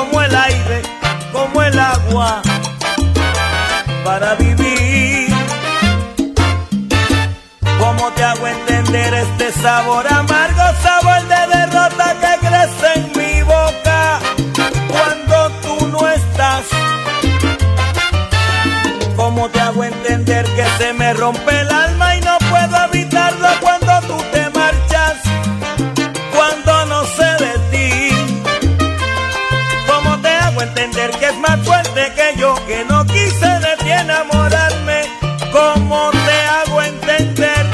como el aire, como el agua para vivir? ¿Cómo te hago entender este sabor amargo, sabor de derrota que crece en mi boca cuando tú no estás? ¿Cómo te hago entender que se me rompe yo, que no quise de ti enamorarme? ¿Cómo te hago entender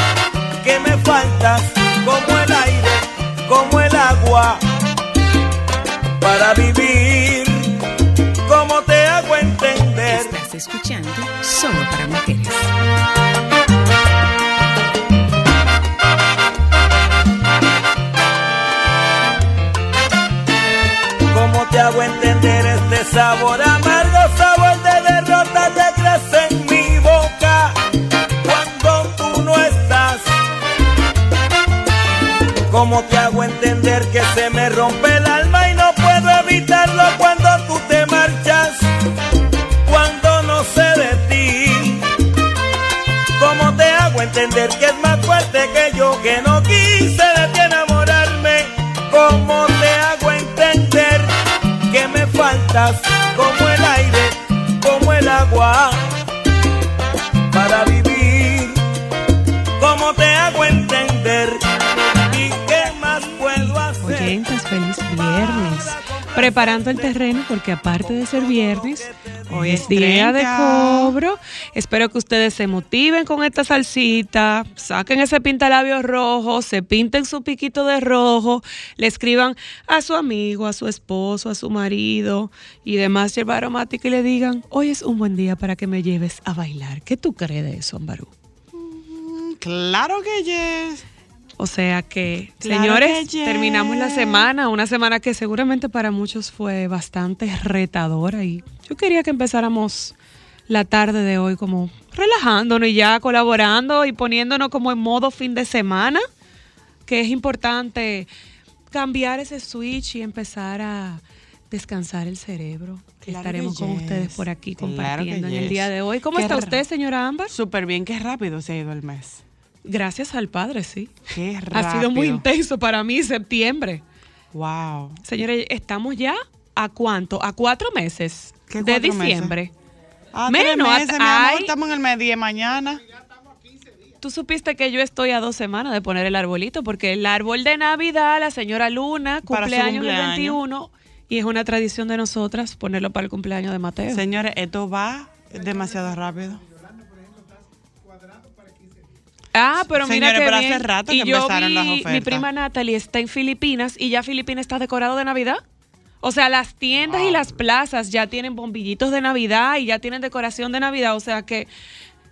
que me faltas como el aire, como el agua para vivir? ¿Cómo te hago entender? Estás escuchando Solo para Mujeres. ¿Cómo te hago entender este sabor ¿Cómo te hago entender que se me rompe el alma y no puedo evitarlo cuando tú te marchas? Cuando no sé de ti. ¿Cómo te hago entender que es más fuerte que yo, que no quise de ti enamorarme? ¿Cómo te hago entender que me faltas como el aire, como el agua Preparando el terreno porque aparte de ser viernes, hoy es día de 30. cobro. Espero que ustedes se motiven con esta salsita, saquen ese pintalabio rojo, se pinten su piquito de rojo, le escriban a su amigo, a su esposo, a su marido y demás yerba aromática y le digan, hoy es un buen día para que me lleves a bailar. ¿Qué tú crees de eso, Ambarú? Claro que yes. O sea que, Claro señores, que terminamos la semana, una semana que seguramente para muchos fue bastante retadora y yo quería que empezáramos la tarde de hoy como relajándonos y ya colaborando y poniéndonos como en modo fin de semana, que es importante cambiar ese switch y empezar a descansar el cerebro. Claro Estaremos con yes. ustedes por aquí Claro compartiendo en el día de hoy. ¿Cómo Qué está usted, señora Ámbar? Súper bien, qué rápido se ha ido el mes. Gracias al Padre, sí. Qué rápido. Ha sido muy intenso para mí septiembre. Wow. Señores, estamos ya a cuánto? A cuatro meses ¿Qué de cuatro diciembre. Ah, Menos, meses, mi amor, ay. estamos en el mes 10 mañana. Tú supiste que yo estoy a dos semanas de poner el arbolito, porque el árbol de Navidad, la señora Luna, su cumpleaños el cumpleaños. 21, y es una tradición de nosotras ponerlo para el cumpleaños de Mateo. Señores, esto va demasiado rápido. Ah, pero mira Señores, que pero bien. hace rato y yo empezaron vi, las mi prima Natalie está en Filipinas y ya Filipinas está decorado de Navidad. O sea, las tiendas y las plazas ya tienen bombillitos de Navidad y ya tienen decoración de Navidad. O sea que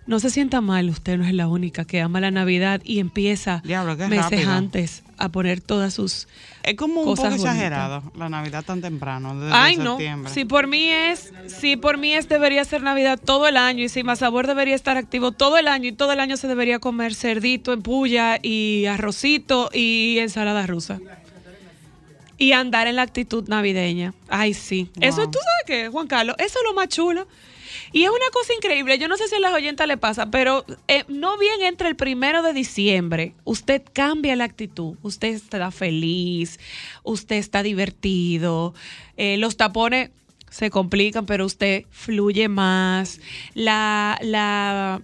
no se sienta mal, usted no es la única que ama la Navidad y empieza Diablo, meses rápido. antes a poner todas sus Es como un poco bonitas. exagerado la Navidad tan temprano, desde Ay, no. Si por mí es, si por mí es, debería ser Navidad todo el año y si más sabor debería estar activo todo el año y todo el año se debería comer cerdito en puya y arrocito y ensalada rusa. Y andar en la actitud navideña. Ay, sí. Eso, Wow. ¿tú sabes qué, Juan Carlos? Eso es lo más chulo. Y es una cosa increíble. Yo no sé si a las oyentas le pasa, pero eh, no bien entre el primero de diciembre, usted cambia la actitud. Usted está feliz, usted está divertido. eh, los tapones se complican, pero usted fluye más. La, la,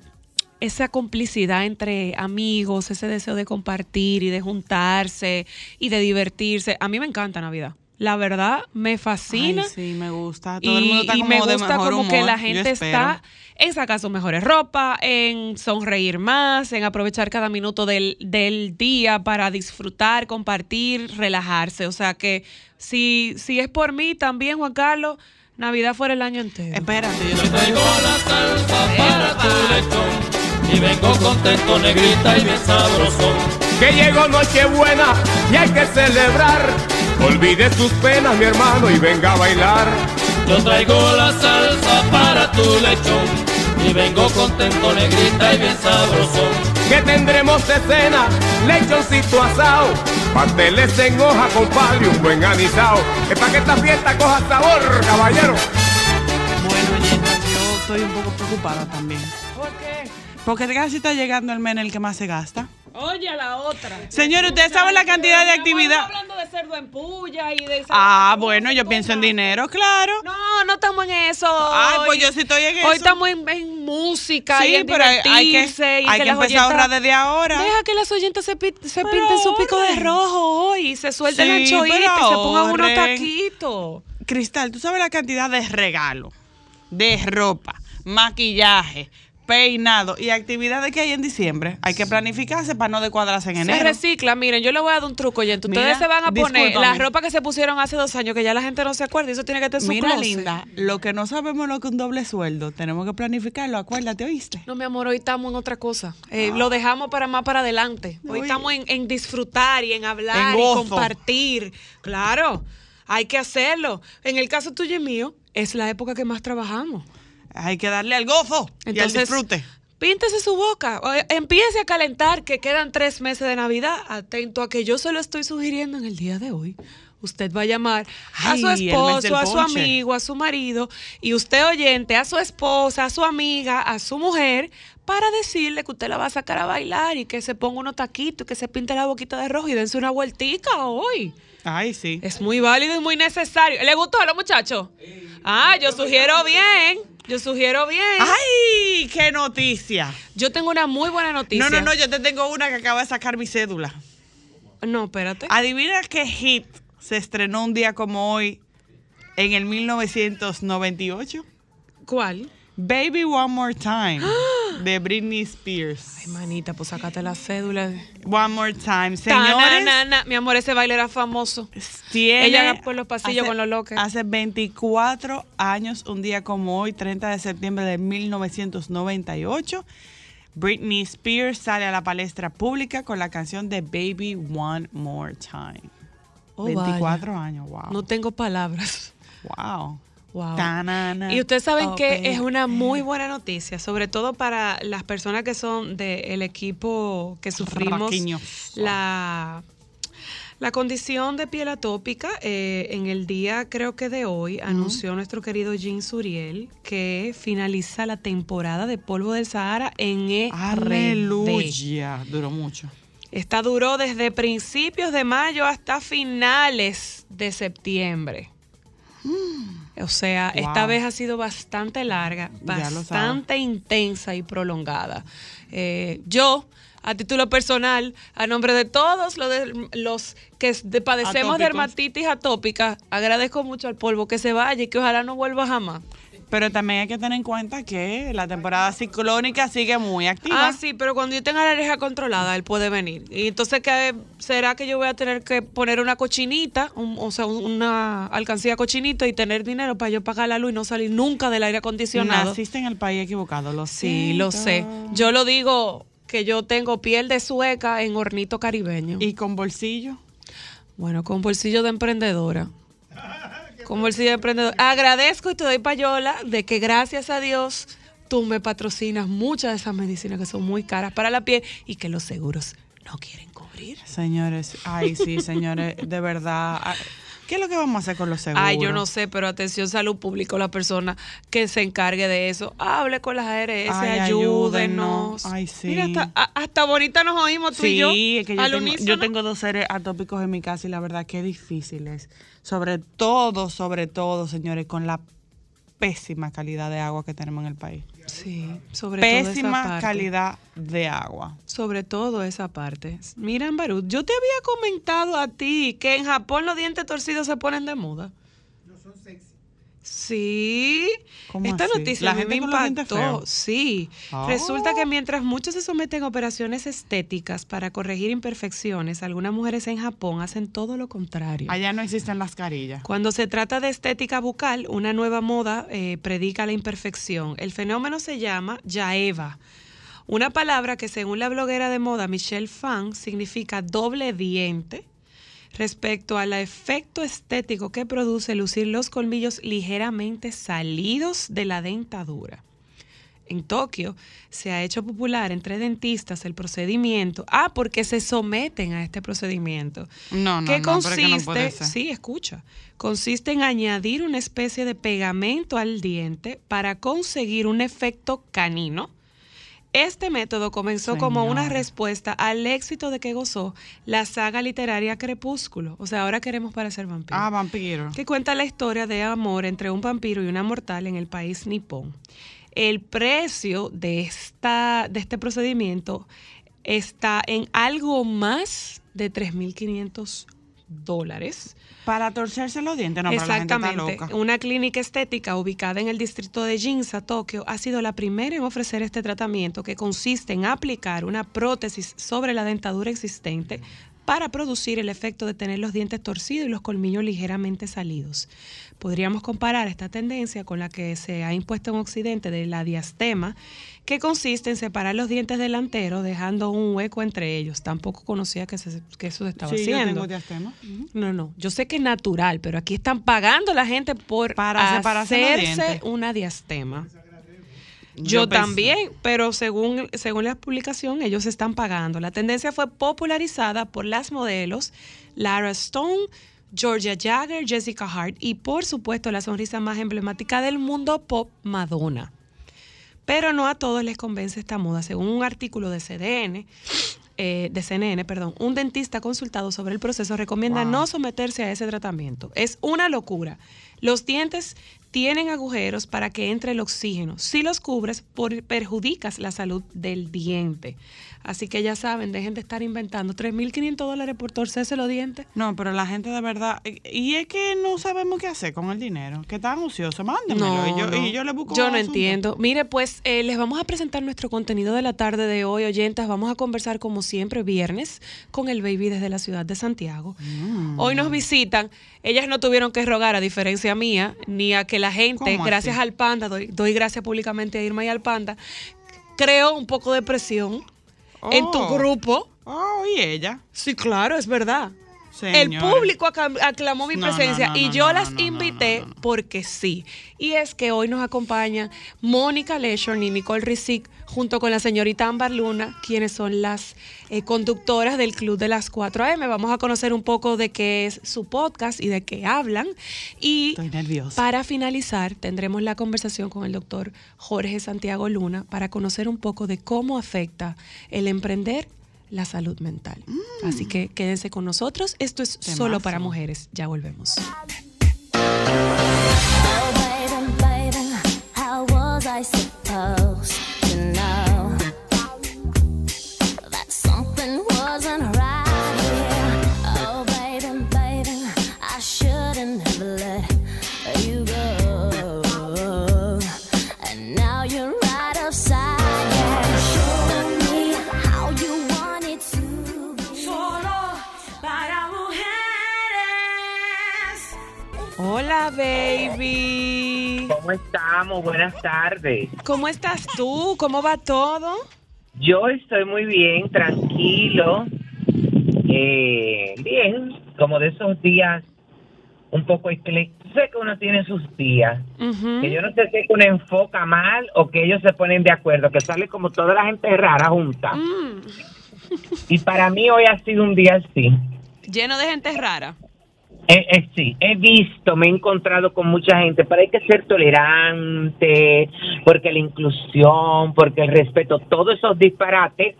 esa complicidad entre amigos, ese deseo de compartir y de juntarse y de divertirse. A mí me encanta Navidad. La verdad, me fascina. Ay, sí, me gusta. Todo el Y, mundo está y como me de gusta mejor como que humor, la yo gente está en sacar sus mejores ropa, en sonreír más, en aprovechar cada minuto del, del día para disfrutar, compartir, relajarse. O sea que si, si es por mí también, Juan Carlos, Navidad fuera el año entero. Espérate, yo Te traigo la salsa para tu lechón y vengo contento, negrita y bien sabrosón. Que llegó Nochebuena y hay que celebrar. Olvide sus penas, mi hermano, y venga a bailar. Yo traigo la salsa para tu lechón y vengo contento, negrita y bien sabrosón. Que tendremos de cena, lechoncito asado, pasteles en hoja con palo y un buen anisao. Es para que esta fiesta coja sabor, caballero. Bueno, yo estoy un poco preocupada también. ¿Por qué? Porque casi está llegando el mes en el que más se gasta. Oye, a la otra. Señores, ¿ustedes saben la cantidad de actividad? Estamos hablando de cerdo en puya y de... Ah, bueno, yo pienso en dinero, claro. No, no estamos en eso. Ay, pues yo sí estoy en eso. Hoy estamos en, en música y Sí, en pero hay, hay que, divertirse y hay que empezar a ahorrar desde ahora. Deja que las oyentes se, pi- se pinten su pico de rojo hoy y se suelten Sí, la choita y se pongan unos taquitos. Cristal, ¿tú sabes la cantidad de regalos, de ropa, maquillaje, peinado y actividades que hay en diciembre? Hay que planificarse para no descuadrarse en Se enero. recicla, miren, yo le voy a dar un truco, oyente. Ustedes Mira, se van a poner la ropa que se pusieron hace dos años, que ya la gente no se acuerda, y eso tiene que estar en su Mira, closet. linda, lo que no sabemos lo que un doble sueldo, tenemos que planificarlo, acuérdate, ¿oíste? No, mi amor, hoy estamos en otra cosa. Eh, Lo dejamos para más para adelante. Hoy Uy. estamos en, en disfrutar y en hablar En y compartir. Claro, hay que hacerlo. En el caso tuyo y mío, es la época que más trabajamos. Hay que darle al gozo y al Entonces, disfrute. Píntese su boca. o- Empiece a calentar que quedan tres meses de Navidad. Atento a que yo se lo estoy sugiriendo en el día de hoy. Usted va a llamar a su Ay, esposo, a su amigo, a su marido y usted oyente a su esposa, a su amiga, a su mujer para decirle que usted la va a sacar a bailar y que se ponga unos taquitos y que se pinte la boquita de rojo y dense una vueltica hoy. Ay, sí. Es muy válido y muy necesario. ¿Le gustó a los muchachos? Ah, yo sugiero bien. Yo sugiero bien. ¡Ay, qué noticia! Yo tengo una muy buena noticia. No, no, no, yo te tengo una que acaba de sacar mi cédula. No, espérate. Adivina qué hit se estrenó un día como hoy en el 1998. ¿Cuál? Baby One More Time de Britney Spears. Ay, manita, pues sacate la cédula. One More Time. Señores. Señores, Mi amor, ese baile era famoso. tiene Ella por los pasillos hace- con los loques. Hace 24 años, un día como hoy, 30 de septiembre de 1998, Britney Spears sale a la palestra pública con la canción de Baby One More Time. Oh, 24 vaya. años, wow. No tengo palabras. Wow. Wow. Y ustedes saben que es una muy buena noticia, sobre todo para las personas que son del equipo que sufrimos Raquiños. la, la condición de piel atópica. eh, en el día, creo que de hoy, anunció nuestro querido Jean Suriel que finaliza la temporada de polvo del Sahara en. Aleluya. Duró mucho. Esta duró desde principios de mayo hasta finales de septiembre. O sea, esta vez ha sido bastante larga, bastante intensa y prolongada. Eh, yo, a título personal, a nombre de todos los, de- los que de- padecemos de Atópicos. dermatitis atópica, agradezco mucho al polvo que se vaya y que ojalá no vuelva jamás. Pero también hay que tener en cuenta que la temporada ciclónica sigue muy activa. Ah, sí, pero cuando yo tenga la alergia controlada, él puede venir. Y entonces, ¿qué será que yo voy a tener que poner una cochinita, un- o sea, un- una alcancía cochinito y tener dinero para yo pagar la luz y no salir nunca del aire acondicionado? Naciste en el país equivocado, lo Sí, lo sé. Yo lo digo que yo tengo piel de sueca en hornito caribeño. ¿Y con bolsillo? Bueno, con bolsillo de emprendedora. Con bolsillo de emprendedora. Agradezco y te doy payola de que gracias a Dios tú me patrocinas muchas de esas medicinas que son muy caras para la piel y que los seguros no quieren cubrir. Señores, ay, sí, señores, de verdad. ah, ¿Qué es lo que vamos a hacer con los seguros? Ay, yo no sé, pero atención, salud pública, la persona que se encargue de eso. Hable con las ARS, Ay, ayúdenos. Ay, sí. Mira, hasta, bonita nos oímos tú y Sí, yo. es que yo al tengo, yo tengo dos seres atópicos en mi casa y la verdad que difícil es. Sobre todo, sobre todo, señores, con la pésima calidad de agua que tenemos en el país. Sí, sobre todo esa Pésima parte. calidad de agua. Sobre todo esa parte. Mira, Ambarut, yo te había comentado a ti que en Japón los dientes torcidos se ponen de moda. Sí. ¿Cómo Esta así? noticia ¿La a mí gente me impactó. Sí. Oh. Resulta que mientras muchos se someten a operaciones estéticas para corregir imperfecciones, algunas mujeres en Japón hacen todo lo contrario. Allá no existen las carillas. Cuando se trata de estética bucal, una nueva moda eh, predica la imperfección. El fenómeno se llama yaeva, una palabra que según la bloguera de moda Michelle Fan significa doble diente respecto al efecto estético que produce lucir los colmillos ligeramente salidos de la dentadura. En Tokio se ha hecho popular entre dentistas el procedimiento. Ah, porque se someten a este procedimiento. No, no, ¿Qué no, pero es consiste? que no puede ser. Sí, escucha. Consiste en añadir una especie de pegamento al diente para conseguir un efecto canino. Este método comenzó como una respuesta al éxito de que gozó la saga literaria Crepúsculo. O sea, ahora queremos parecer vampiros Ah, vampiro. que cuenta la historia de amor entre un vampiro y una mortal en el país nipón. El precio de, esta, de este procedimiento está en algo más de 3.500 dólares. Para torcerse los dientes, no, pero la gente está Exactamente. loca. Una clínica estética ubicada en el distrito de Ginza, Tokio, ha sido la primera en ofrecer este tratamiento que consiste en aplicar una prótesis sobre la dentadura existente para producir el efecto de tener los dientes torcidos y los colmillos ligeramente salidos. Podríamos comparar esta tendencia con la que se ha impuesto en Occidente de la diastema, que consiste en separar los dientes delanteros dejando un hueco entre ellos. Tampoco conocía que, se- que eso se estaba Sí, yo haciendo. tengo diastema. No, no, yo sé que es natural, pero aquí están pagando la gente por Para hacerse una diastema. Yo, también, pero según, según la publicación, ellos están pagando. La tendencia fue popularizada por las modelos Lara Stone, Georgia Jagger, Jessica Hart y, por supuesto, la sonrisa más emblemática del mundo pop, Madonna. Pero no a todos les convence esta moda. Según un artículo de CDN, eh, de CNN, perdón, un dentista consultado sobre el proceso recomienda Wow. no someterse a ese tratamiento. Es una locura. Los dientes tienen agujeros para que entre el oxígeno. Si los cubres, por- perjudicas la salud del diente. Así que ya saben, dejen de estar inventando 3.500 dólares por torcerse los dientes. No, pero la gente de verdad. y- Y es que no sabemos qué hacer con el dinero. Que están ociosos. Mándenmelo. y, yo, no. y yo le busco Yo no asunto. entiendo. Mire, pues eh, les vamos a presentar nuestro contenido de la tarde de hoy, oyentas. Vamos a conversar como siempre viernes con el baby desde la ciudad de Santiago. Mm. Hoy nos visitan. Ellas no tuvieron que rogar, a diferencia mía, ni a que la gente, ¿Cómo gracias al panda, doy, doy gracias públicamente a Irma y al panda, creó un poco de presión en tu Oh. grupo. Oh, y ella. Sí, claro, es verdad. El público aclamó mi No, no, presencia no, y yo las invité porque sí. Y es que hoy nos acompañan Mónica Leshorn y Nicole Rizic junto con la señorita Ámbar Luna, quienes son las eh, conductoras del Club de las 4 AM. Vamos a conocer un poco de qué es su podcast y de qué hablan. Y Estoy nerviosa. para finalizar, tendremos la conversación con el doctor Jorge Santiago Luna para conocer un poco de cómo afecta el emprender la salud mental. Así que quédense con nosotros. Esto es solo para mujeres. Ya volvemos. Baby. ¿Cómo estamos? Buenas tardes. ¿Cómo estás tú? ¿Cómo va todo? Yo estoy muy bien, tranquilo, eh, bien, como de esos días un poco eclécticos. Sé que uno tiene sus días, que yo no sé si uno enfoca mal o que ellos se ponen de acuerdo, que sale como toda la gente rara junta. Mm, Y para mí hoy ha sido un día así. Lleno de gente rara. Eh, eh, sí, he visto, me he encontrado con mucha gente, pero hay que ser tolerante, porque la inclusión, porque el respeto, todos esos disparates,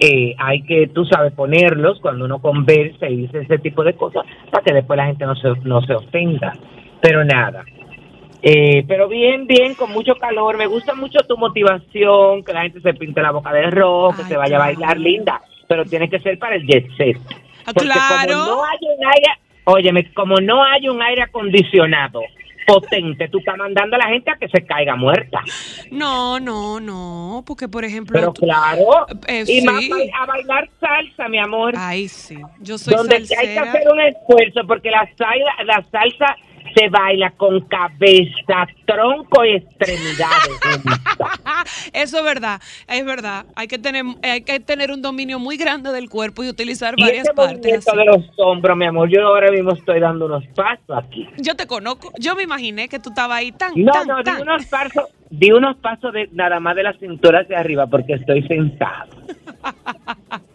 eh, hay que, tú sabes, ponerlos cuando uno conversa y dice ese tipo de cosas, para que después la gente no se, no se ofenda. Pero nada. Eh, pero bien, bien, con mucho calor. Me gusta mucho tu motivación, que la gente se pinte la boca de rojo, que Ay, se vaya a bailar linda, pero tiene que ser para el jet set. Ah, Porque claro. como no hay un aire, óyeme, como no hay un aire acondicionado potente, tú estás mandando a la gente a que se caiga muerta. No, no, no, porque por ejemplo... Pero tú- claro, Eh, y sí. más a bailar salsa, mi amor. Ay, sí, yo soy donde hay que hacer un esfuerzo porque la la salsa se baila con cabeza, tronco y extremidades. Eso es verdad, es verdad. Hay que tener, hay que tener un dominio muy grande del cuerpo y utilizar y varias ese partes. así. de los hombros, mi amor, yo ahora mismo estoy dando unos pasos aquí. Yo te conozco, yo me imaginé que tú estabas ahí tan, No, tan, no, di tan. unos pasos, di unos pasos de nada más de la cintura hacia arriba porque estoy sentado.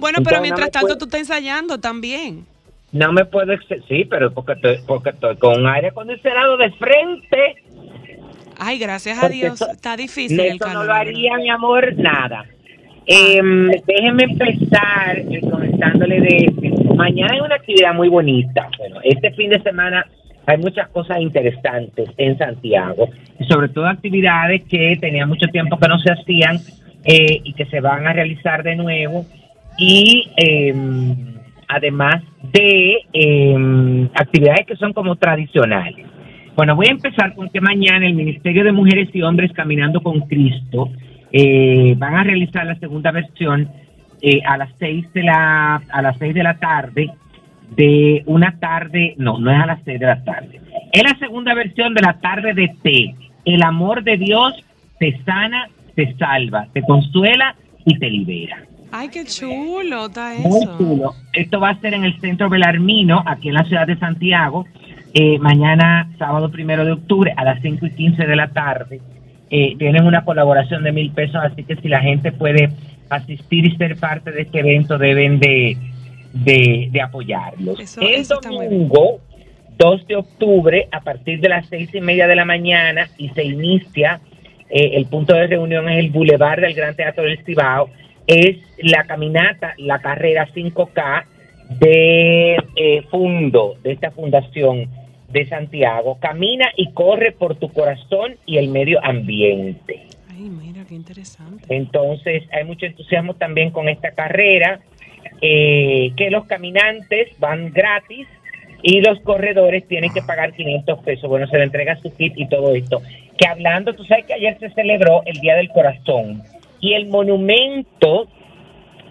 Bueno, Entonces, pero mientras tanto tú estás ensayando también. No me puedo sí, pero porque estoy, porque estoy con un aire acondicionado de frente. Ay, gracias a Dios, eso- está difícil el Eso calor. no lo haría, mi amor, nada. Em, déjenme empezar eh, comentándole de mañana hay una actividad muy bonita. Bueno, este fin de semana hay muchas cosas interesantes en Santiago, y sobre todo actividades que tenía mucho tiempo que no se hacían eh, y que se van a realizar de nuevo. Y em, además de em, actividades que son como tradicionales. Bueno, voy a empezar con que mañana el Ministerio de Mujeres y Hombres Caminando con Cristo eh, van a realizar la segunda versión eh, a las seis de la a las seis de la tarde de una tarde, no, no es a las seis de la tarde. Es la segunda versión de la tarde de té. El amor de Dios te sana, te salva, te consuela y te libera. Ay, qué chulo está Muy eso. chulo. Esto va a ser en el Centro Belarmino, aquí en la ciudad de Santiago, eh, mañana, sábado primero de octubre, a las 5 y 15 de la tarde. Eh, tienen una colaboración de mil pesos, así que si la gente puede asistir y ser parte de este evento, deben de, de, de apoyarlos. Eso- el eso muy domingo, 2 de octubre, a partir de las seis y media de la mañana, y se inicia, eh, el punto de reunión es el Boulevard del Gran Teatro del Cibao, es la caminata, la carrera 5K de eh, Fundo, de esta fundación de Santiago. Camina y corre por tu corazón y el medio ambiente. Ay, mira, qué interesante. Entonces hay mucho entusiasmo también con esta carrera, eh, que los caminantes van gratis y los corredores tienen que pagar 500 pesos. Bueno, se le entrega su kit y todo esto. Que hablando, tú sabes que ayer se celebró el Día del Corazón y el monumento,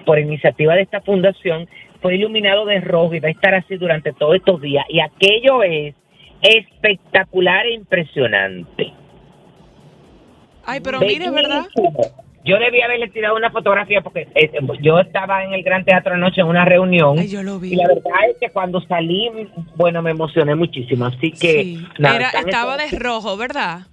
por iniciativa de esta fundación, fue iluminado de rojo y va a estar así durante todos estos días. Y aquello es espectacular e impresionante. Ay, pero mire, ¿verdad? Yo debía haberle tirado una fotografía porque eh, yo estaba en el Gran Teatro anoche en una reunión. Ay, yo lo vi. Y la verdad es que cuando salí, bueno, me emocioné muchísimo. Así que Sí. nada, Era, estaba de rojo, ¿verdad?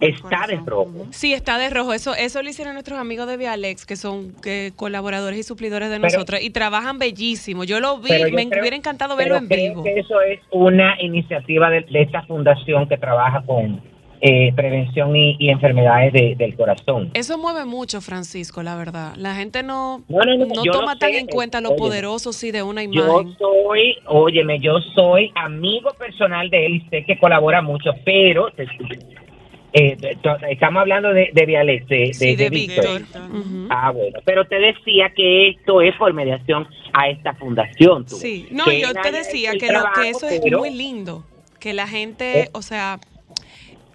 Está de rojo. Sí, está de rojo. Eso, eso lo hicieron nuestros amigos de Vialex, que son que, colaboradores y suplidores de Pero- nosotros, y trabajan bellísimo. Yo lo vi, yo me creo- hubiera encantado verlo pero en creo vivo. que eso es una iniciativa de, de esta fundación que trabaja con eh, prevención y, y enfermedades de- del corazón. Eso mueve mucho, Francisco, la verdad. La gente no, No, no, no, no yo toma tan sé, en cuenta lo oye. poderoso sí de una Yo imagen. soy, óyeme, yo soy amigo personal de él y sé que colabora mucho, pero te- eh, estamos hablando de, de Vialex, de, Sí, de de Víctor. Ah, bueno, pero te decía que esto es por mediación a esta fundación. tú. Sí, no, Que yo te decía que, lo, que eso es muy lindo. Que la gente, Eh. o sea,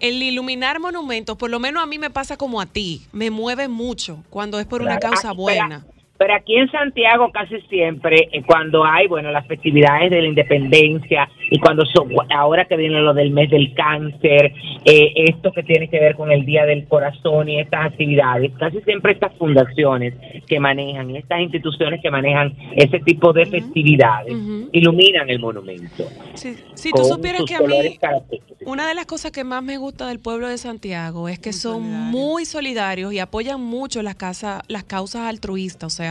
el iluminar monumentos, por lo menos a mí me pasa como a ti, me mueve mucho cuando es por una causa Ah, buena. Pero aquí en Santiago casi siempre, eh, cuando hay, bueno, las festividades de la independencia y cuando son, ahora que viene lo del mes del cáncer, eh, esto que tiene que ver con el Día del Corazón y estas actividades, casi siempre estas fundaciones que manejan estas instituciones que manejan ese tipo de festividades iluminan el monumento. Sí, si tú supieras que a mí, una de las cosas que más me gusta del pueblo de Santiago es que Muy son solidarios. muy solidarios y apoyan mucho las, casas, las causas altruistas. O sea,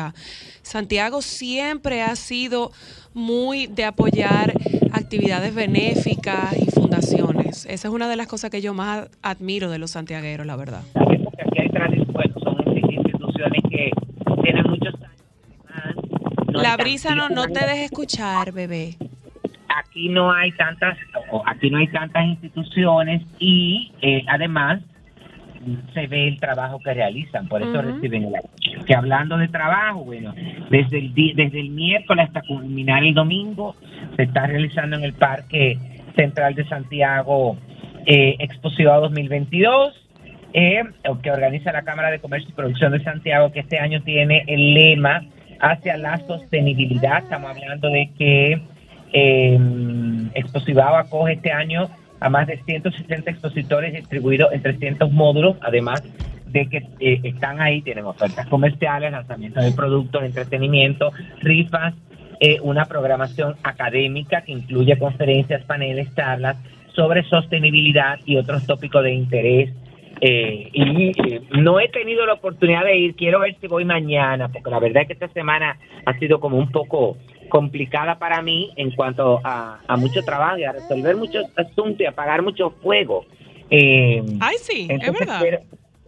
Santiago siempre ha sido muy de apoyar actividades benéficas y fundaciones. Esa es una de las cosas que yo más admiro de los santiagueros, la verdad. porque aquí hay tradiciones, bueno, son instituciones que tienen muchos años. además, no la brisa no, no te dejes escuchar, bebé. aquí no hay tantas aquí no hay tantas instituciones y eh, además se ve el trabajo que realizan, por eso reciben el apoyo. Que hablando de trabajo, bueno, desde el desde el miércoles hasta culminar el domingo se está realizando en el Parque Central de Santiago eh, Exposiva 2022 eh, que organiza la Cámara de Comercio y Producción de Santiago, que este año tiene el lema hacia la sostenibilidad. Estamos hablando de que eh, acoge este año a más de 160 expositores distribuidos en 300 módulos, además de que eh, están ahí, tienen ofertas comerciales, lanzamiento de productos, entretenimiento, rifas, eh, una programación académica que incluye conferencias, paneles, charlas sobre sostenibilidad y otros tópicos de interés. Eh, y eh, no he tenido la oportunidad de ir, quiero ver si voy mañana, porque la verdad es que esta semana ha sido como un poco complicada para mí en cuanto a, a mucho trabajo y a resolver muchos asuntos y a pagar mucho fuego. Eh, Ay, sí, es verdad. quiero-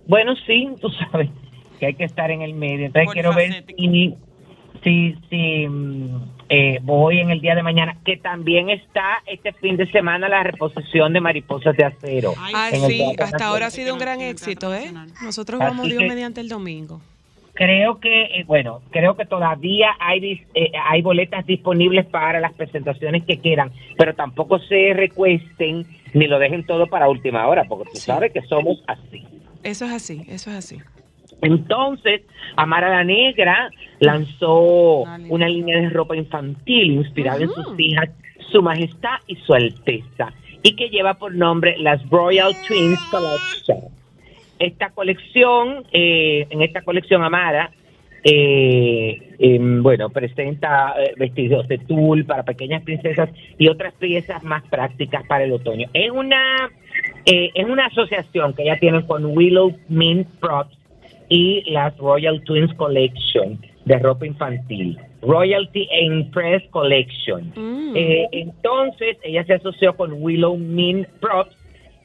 bueno, sí, tú sabes que hay que estar en el medio. Entonces quiero ver si, si, si mm, eh, voy en el día de mañana, que también está este fin de semana la reposición de mariposas de acero. Ay, sí, hasta ahora ha sido un gran éxito, ¿eh? Nosotros vamos Dios mediante el domingo. Creo que, eh, bueno, creo que todavía hay eh, hay boletas disponibles para las presentaciones que quieran, pero tampoco se recuesten ni lo dejen todo para última hora, porque tú Sí. sabes que somos así. Eso es así, eso es así. Entonces, Amara la Negra lanzó Una línea. una línea de ropa infantil inspirada en sus hijas, Su Majestad y Su Alteza, y que lleva por nombre las Royal Twins Collection. Esta colección, eh, en esta colección Amara, eh, em, bueno, presenta eh, vestidos de tul para pequeñas princesas y otras piezas más prácticas para el otoño. Es una, eh, es una asociación que ya tienen con Willow Mint Props y las Royal Twins Collection de ropa infantil. Royalty Impress Collection. Mm. Eh, entonces, ella se asoció con Willow Mint Props,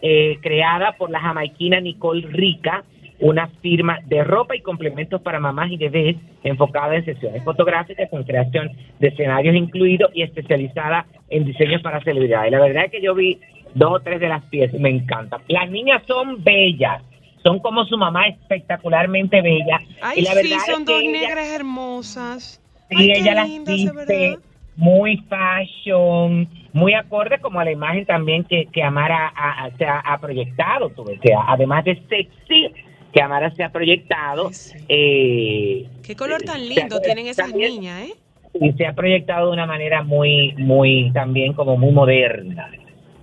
eh, creada por la jamaiquina Nicole Rica, una firma de ropa y complementos para mamás y bebés enfocada en sesiones fotográficas con creación de escenarios incluidos y especializada en diseños para celebridades. La verdad es que yo vi dos o tres de las piezas me encantan. Las niñas son bellas, son como su mamá espectacularmente bella. Ay, y la sí, son es dos ella- negras hermosas. Sí, Ay, ella las lindas, muy fashion, muy acorde como a la imagen también que, que Amara ha- se ha, ha proyectado, tú ves, además de sexy, que Amara se ha proyectado. Sí. eh, Qué color tan eh, lindo se- tienen esas también- niñas, ¿eh? Y se ha proyectado de una manera muy, muy, también como muy moderna.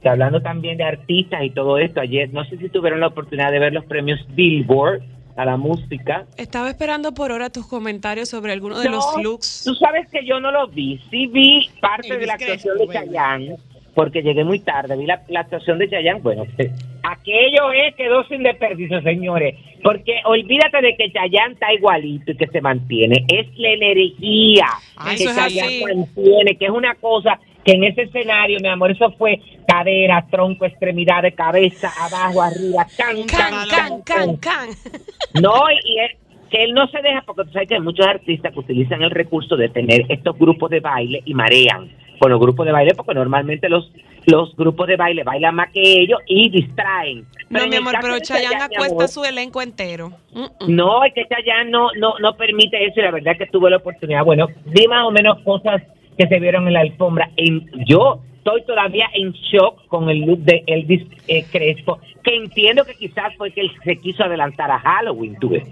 Que hablando también de artistas y todo esto, ayer, no sé si tuvieron la oportunidad de ver los premios Billboard a la música. Estaba esperando por ahora tus comentarios sobre algunos de No, los looks. Tú sabes que yo no lo vi. Sí vi parte El de la actuación de. Chayanne, porque llegué muy tarde. Vi la, la actuación de Chayanne. Bueno, aquello es, quedó sin desperdicio, señores. Porque olvídate de que Chayanne está igualito y que se mantiene. Es la energía Ay, que Chayanne mantiene, que es una cosa que en ese escenario, mi amor, eso fue cadera, tronco, extremidades, cabeza, abajo, arriba, can, Can, can, can, can. no, y él- que él no se deja, porque tú sabes que hay muchos artistas que utilizan el recurso de tener estos grupos de baile y marean con los grupos de baile, porque normalmente los los grupos de baile bailan más que ellos y distraen. No, en mi amor, pero Chayanne acuesta amor, su elenco entero. No, es que Chayanne no, no, no permite eso y la verdad es que tuve la oportunidad. Bueno, vi más o menos cosas que se vieron en la alfombra. En, yo estoy todavía en shock con el look de Elvis eh, Crespo, que entiendo que quizás fue que él se quiso adelantar a Halloween, tú ves.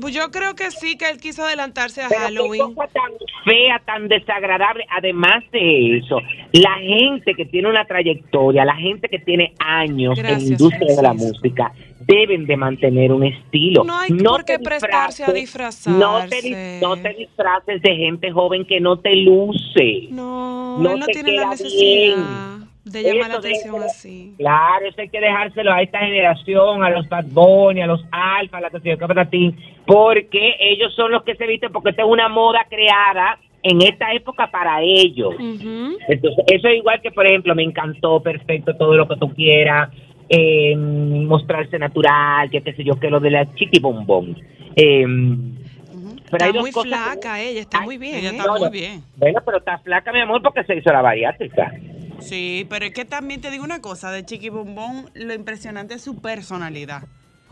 Pues yo creo que sí, que él quiso adelantarse a Pero qué Halloween. cosa tan fea, tan desagradable. Además de eso, la gente que tiene una trayectoria, la gente que tiene años en la industria de la música, deben de mantener un estilo. No hay por qué prestarse a disfraces- No te, disfrazarse. no te disfraces de gente joven que no te luce. No, No él no tiene la necesidad de llamar la atención así. Claro, eso hay que dejárselo a esta generación, a los Bad Bunny, a los Alfa, a la Patatín, porque ellos son los que se visten, porque esta es una moda creada en esta época para ellos. Entonces, eso es igual que, por ejemplo, me encantó, perfecto, todo lo que tú quieras, eh, mostrarse natural, que qué sé yo, que lo de la chiqui bombón. Eh, pero hay Está dos muy que- flaca ella, está Ay, muy bien. Ella ¿eh? está No, muy bien. Bueno, pero está flaca, mi amor, porque se hizo la bariátrica. Sí, pero es que también te digo una cosa, de Chiqui Bombón, lo impresionante es su personalidad.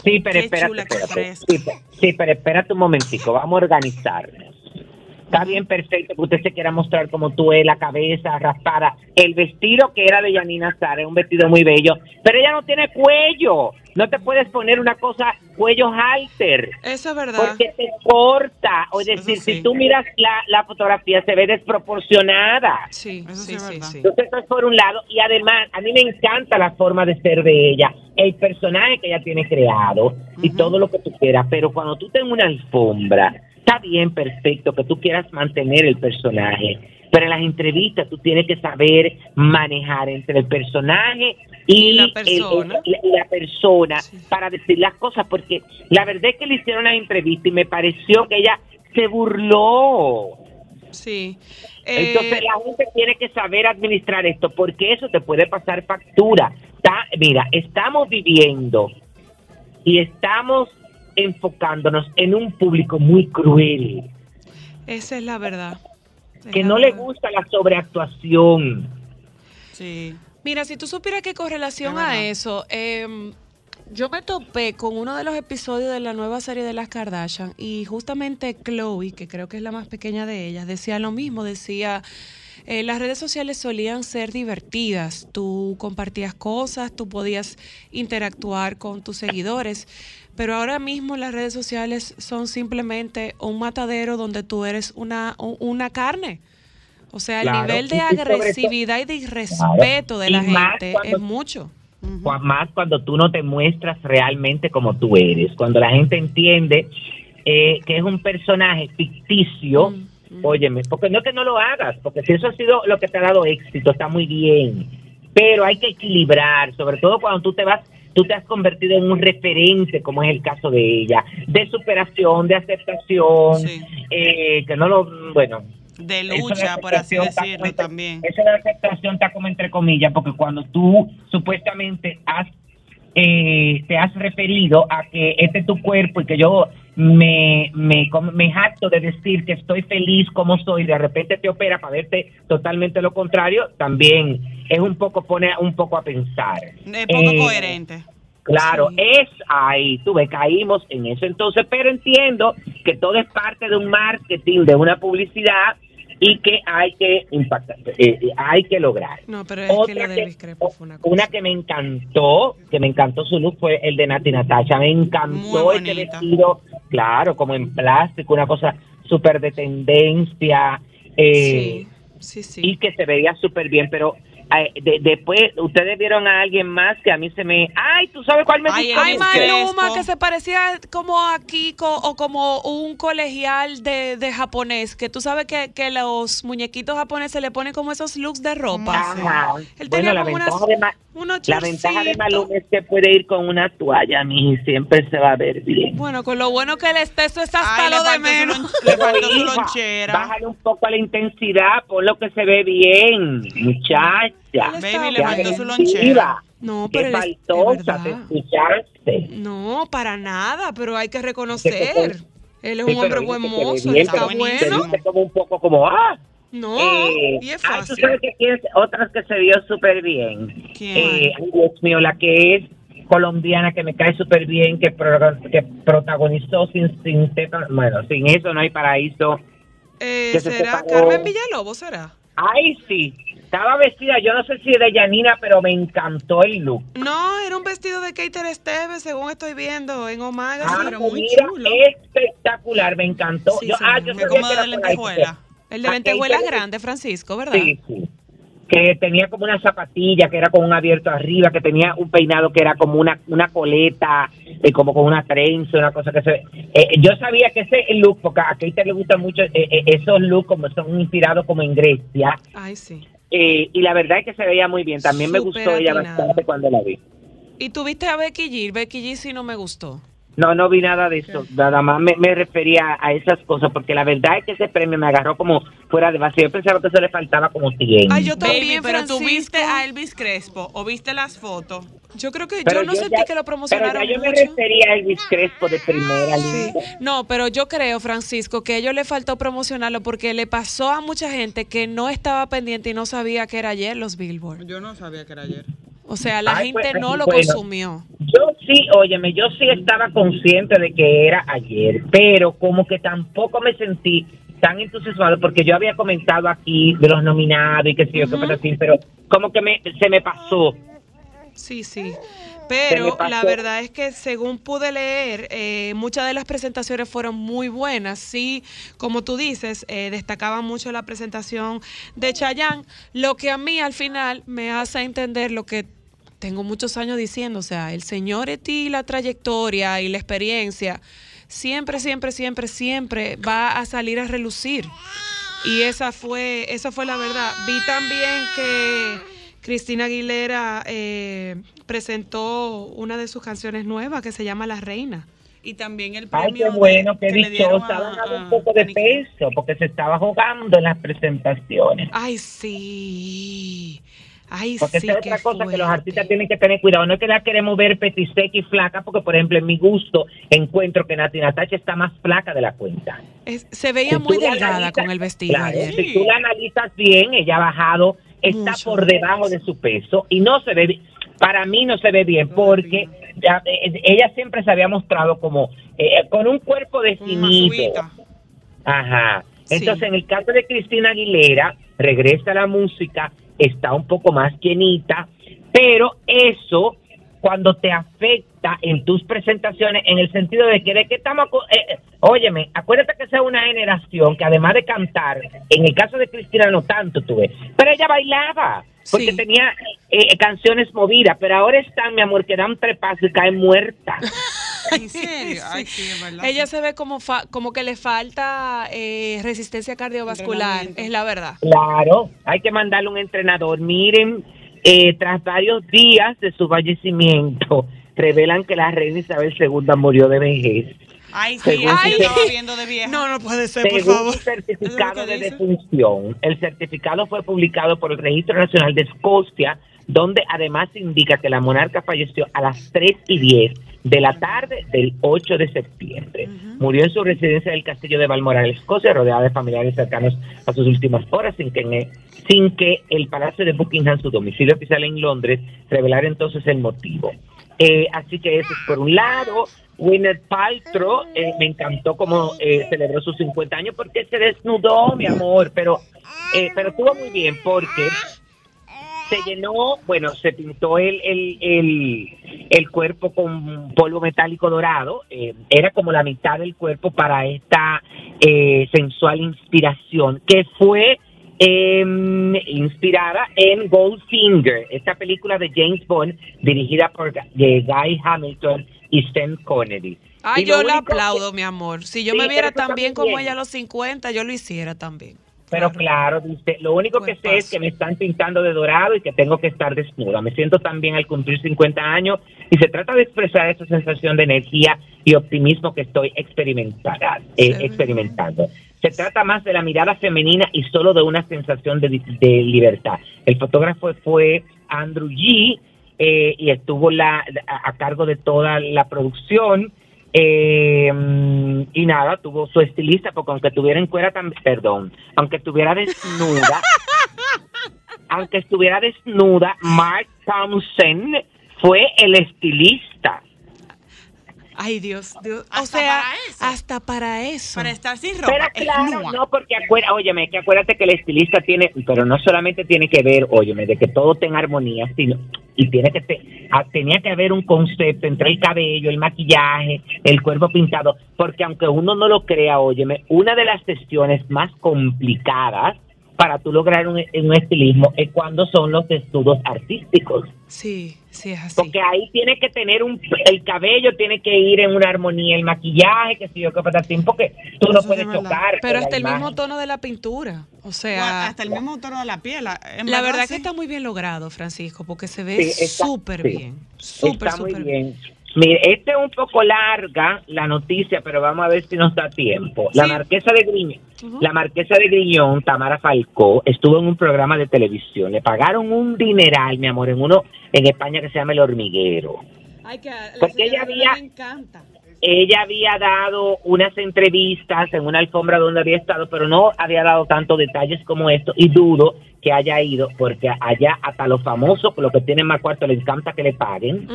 Sí, pero Qué espérate, espérate. Sí, pe- sí, pero espérate un momentico, vamos a organizarnos. Está bien perfecto que usted se quiera mostrar como tú es, la cabeza raspada. El vestido que era de Yanina Sara es un vestido muy bello, pero ella no tiene cuello. No te puedes poner una cosa cuello halter. Eso es verdad. Porque te corta. O es decir, sí. si tú miras la, la fotografía, se ve desproporcionada. Sí, Eso sí sí, es sí, verdad. sí. Entonces eso es por un lado y además a mí me encanta la forma de ser de ella, el personaje que ella tiene creado y todo lo que tú quieras, pero cuando tú tengas una alfombra, está bien, perfecto, que tú quieras mantener el personaje, pero en las entrevistas tú tienes que saber manejar entre el personaje y, la persona. el- la, la persona Sí. para decir las cosas, porque la verdad es que le hicieron las entrevistas y me pareció que ella se burló. Sí. Entonces Eh, la gente tiene que saber administrar esto porque eso te puede pasar factura. Está- mira, estamos viviendo y estamos enfocándonos en un público muy cruel, esa es la verdad. Es que la no le gusta la sobreactuación. Sí. Mira, si tú supieras que con relación a eso, em, yo me topé con uno de los episodios de la nueva serie de las Kardashian y justamente Chloe, que creo que es la más pequeña de ellas, decía lo mismo, decía, eh, las redes sociales solían ser divertidas, tú compartías cosas, tú podías interactuar con tus seguidores, pero ahora mismo las redes sociales son simplemente un matadero donde tú eres una, una carne. O sea, el Claro, nivel de agresividad y de irrespeto de la gente cuando- es mucho. Cu- Más cuando tú no te muestras realmente como tú eres, cuando la gente entiende eh, que es un personaje ficticio, Mm, óyeme, porque no es que no lo hagas, porque si eso ha sido lo que te ha dado éxito, está muy bien, pero hay que equilibrar, sobre todo cuando tú te vas, tú te has convertido en un referente, como es el caso de ella, de superación, de aceptación, Sí. eh, que no lo, bueno, De lucha, por así está decirlo también. Eso de aceptación está como entre comillas, porque cuando tú supuestamente has eh, te has referido a que este es tu cuerpo y que yo me, me, me jacto de decir que estoy feliz como soy, de repente te opera para verte totalmente lo contrario, también es un poco, pone un poco a pensar. Es poco Eh, coherente. Claro, Sí. es ahí, tuve, caímos en eso entonces, pero entiendo que todo es parte de un marketing, de una publicidad y que hay que impactar, eh, eh, hay que lograr. No, pero es que Otra de que- Crepo fue una cosa. Una que me encantó, que me encantó su look fue el de Nati Natasha, me encantó este vestido, claro, como en plástico, una cosa súper de tendencia, eh, sí, sí, sí. y que se veía súper bien, pero de- después ustedes vieron a alguien más que a mí se me... ¡Ay, tú sabes cuál me Ay, Ay, el? Maluma, que se parecía como a Kiko o como un colegial de, de japonés, que tú sabes que, que los muñequitos japoneses le ponen como esos looks de ropa. Ajá. Él Bueno, tenía la como ventaja, unas- Ma- unos la ventaja de. Maluma es que puede ir con una toalla, mi siempre se va a ver bien. Bueno, con lo bueno que él está, eso es hasta Ay, lo de su menos. lon- le faltó su lonchera. Bájale un poco la intensidad, por lo que se ve bien, muchacha. Baby, le Qué faltó su lonchera. No, Qué pero es faltosa, te verdad. escuchaste. No, para nada, pero hay que reconocer. Él es Sí, un hombre buen que se ve mozo, bien, está bueno. como un poco como, ah, No, Eh, y es ah, tú fácil. sabes que es otras que se vio súper bien. ¿Quién? Eh, Dios mío, la que es colombiana que me cae súper bien, que, pro- que protagonizó sin, sin bueno, sin eso no hay paraíso. Eh, se ¿Será. Carmen Villalobos? ¿Será? Ay, sí, Estaba vestida, yo no sé si de Yanina, pero me encantó el look. No, era un vestido de Keiter Esteves, según estoy viendo en Omega. Ah, pero muy mira, chulo. espectacular, me encantó. Sí, yo, sí, ah, yo sabía como de lentejuela. El de Ah, lentejuelas grande, Francisco, ¿verdad? Sí, sí. Que tenía como una zapatilla, que era con un abierto arriba, que tenía un peinado que era como una, una coleta, eh, como con una trenza, una cosa que se... eh, yo sabía que ese look, porque a Keita le gustan mucho eh, eh, esos looks como son inspirados como en Grecia, Ay, sí. eh, y la verdad es que se veía muy bien. También me gustó ella bastante cuando la vi. ¿Y tuviste a Becky G? Becky G sí no me gustó. No, no vi nada de eso. Nada más me, me refería a esas cosas, porque la verdad es que ese premio me agarró como fuera de base. Yo pensaba que eso le faltaba como tiempo. Ay, yo Baby, también, pero tú viste a Elvis Crespo o viste las fotos. Yo creo que Pero yo no sentí ya- que lo Pero promocionaron ya yo me refería a Elvis Crespo de primera Sí. línea. No, pero yo creo, Francisco, que a ellos le faltó promocionarlo porque le pasó a mucha gente que no estaba pendiente y no sabía que era ayer los Billboard. Yo no sabía que era ayer. O sea, la Ay, gente pues, no lo bueno. consumió. Yo sí, óyeme, yo sí estaba consciente de que era ayer, pero como que tampoco me sentí tan entusiasmado porque yo había comentado aquí de los nominados y que sí, yo qué Ujú. pero sí, pero como que me, se me pasó. Sí, sí. Pero la verdad es que según pude leer, eh, muchas de las presentaciones fueron muy buenas. Sí, como tú dices, eh, destacaban mucho la presentación de Chayanne, lo que a mí al final me hace entender lo que tengo muchos años diciendo, o sea, el señor Eti, la trayectoria y la experiencia, siempre, siempre, siempre, siempre va a salir a relucir. Y esa fue, esa fue la verdad. Vi también que Cristina Aguilera eh, presentó una de sus canciones nuevas que se llama La Reina. Y también el Ay, premio qué de- bueno, qué que le dieron a- un poco de a peso porque se estaba jugando en las presentaciones. Ay, sí. Ay, Porque sí, esa es otra cosa que los artistas tienen que tener cuidado. No es que la queremos ver petiseca y flaca, porque, por ejemplo, en mi gusto encuentro que Nati Natacha está más flaca de la cuenta. Es- se veía Si muy delgada analizas- con el vestido Claro, ayer. si tú la analizas bien, ella ha bajado, está Mucho. por debajo de su peso y no se ve Para mí no se ve bien porque ya, eh, ella siempre se había mostrado como eh, con un cuerpo definido. Ajá. Sí. Entonces, en el caso de Cristina Aguilera, regresa a la música, está un poco más llenita, pero eso cuando te afecta en tus presentaciones, en el sentido de que de qué estamos, eh, eh, óyeme, acuérdate que es una generación que además de cantar, en el caso de Cristina no tanto tuve, pero ella bailaba, porque Sí. tenía eh, canciones movidas, pero ahora están, mi amor, que dan tres pasos y caen muerta. ¿En serio? Ay, sí, es verdad. Ella se ve como, fa- como que le falta eh, resistencia cardiovascular, es la verdad. Claro, hay que mandarle un entrenador. Miren, eh, tras varios días de su fallecimiento, revelan que la reina Isabel II murió de vejez. Ay, sí, estaba viendo de vieja. No, no puede ser, por favor. un certificado de defunción, el certificado fue publicado por el Registro Nacional de Escocia, donde además indica que la monarca falleció a las 3 y 10 de la tarde del 8 de septiembre. Murió en su residencia del castillo de Balmoral, Escocia, rodeada de familiares cercanos a sus últimas horas, sin que, sin que el Palacio de Buckingham, su domicilio oficial en Londres, revelara entonces el motivo. Eh, así que eso es por un lado. Gwyneth Paltrow, eh, me encantó cómo eh, celebró sus 50 años porque se desnudó, mi amor, pero, eh, pero estuvo muy bien porque se llenó, bueno, se pintó el, el, el, el cuerpo con polvo metálico dorado, eh, era como la mitad del cuerpo para esta eh, sensual inspiración que fue eh, inspirada en Goldfinger, esta película de James Bond dirigida por de Guy Hamilton y Stan Connery. Lo yo la que- aplaudo, mi amor. Si yo Sí, me viera tan bien como ella a los 50, yo lo hiciera también. Pero claro, dice, lo único que sé es que me están pintando de dorado y que tengo que estar desnuda. Me siento tan bien al cumplir 50 años y se trata de expresar esa sensación de energía y optimismo que estoy experimentada, eh, experimentando. Se trata más de la mirada femenina y solo de una sensación de, de libertad. El fotógrafo fue Andrew G. eh, y estuvo la, a cargo de toda la producción. Eh, y nada, tuvo su estilista, porque aunque estuviera en cuera también, perdón, aunque estuviera desnuda, aunque estuviera desnuda, Mark Thompson fue el estilista. Ay, Dios, Dios. O Hasta sea, para eso. hasta para eso. Para estar sin ropa. Pero claro, no, porque acuérdate, óyeme, que acuérdate que el estilista tiene, pero no solamente tiene que ver, óyeme, de que todo en armonía, sino, y tiene que te- ah, tenía que haber un concepto entre el cabello, el maquillaje, el cuerpo pintado, porque aunque uno no lo crea, óyeme, una de las sesiones más complicadas para tú lograr un, un estilismo es cuando son los estudios artísticos. Sí, sí, es así. Porque ahí tiene que tener un, el cabello tiene que ir en una armonía, el maquillaje, que si yo que patatín, porque tú no Eso puedes chocar. Pero hasta el mismo tono de la pintura. O sea, hasta el mismo tono de la piel. La, en la verdad sí. que está muy bien logrado, Francisco, porque se ve súper sí. bien. Súper, súper bien. bien. Mire, este es un poco larga la noticia, pero vamos a ver si nos da tiempo. La Sí. marquesa de Griñón, la marquesa de Griñón, Tamara Falcó, estuvo en un programa de televisión. Le pagaron un dineral, mi amor, en uno en España que se llama El Hormiguero. Ay, que a la Porque ella había- encanta. ella había dado unas entrevistas en una alfombra donde había estado, pero no había dado tantos detalles como esto y dudo que haya ido, porque allá hasta los famosos, lo que tienen más cuarto, les encanta que le paguen.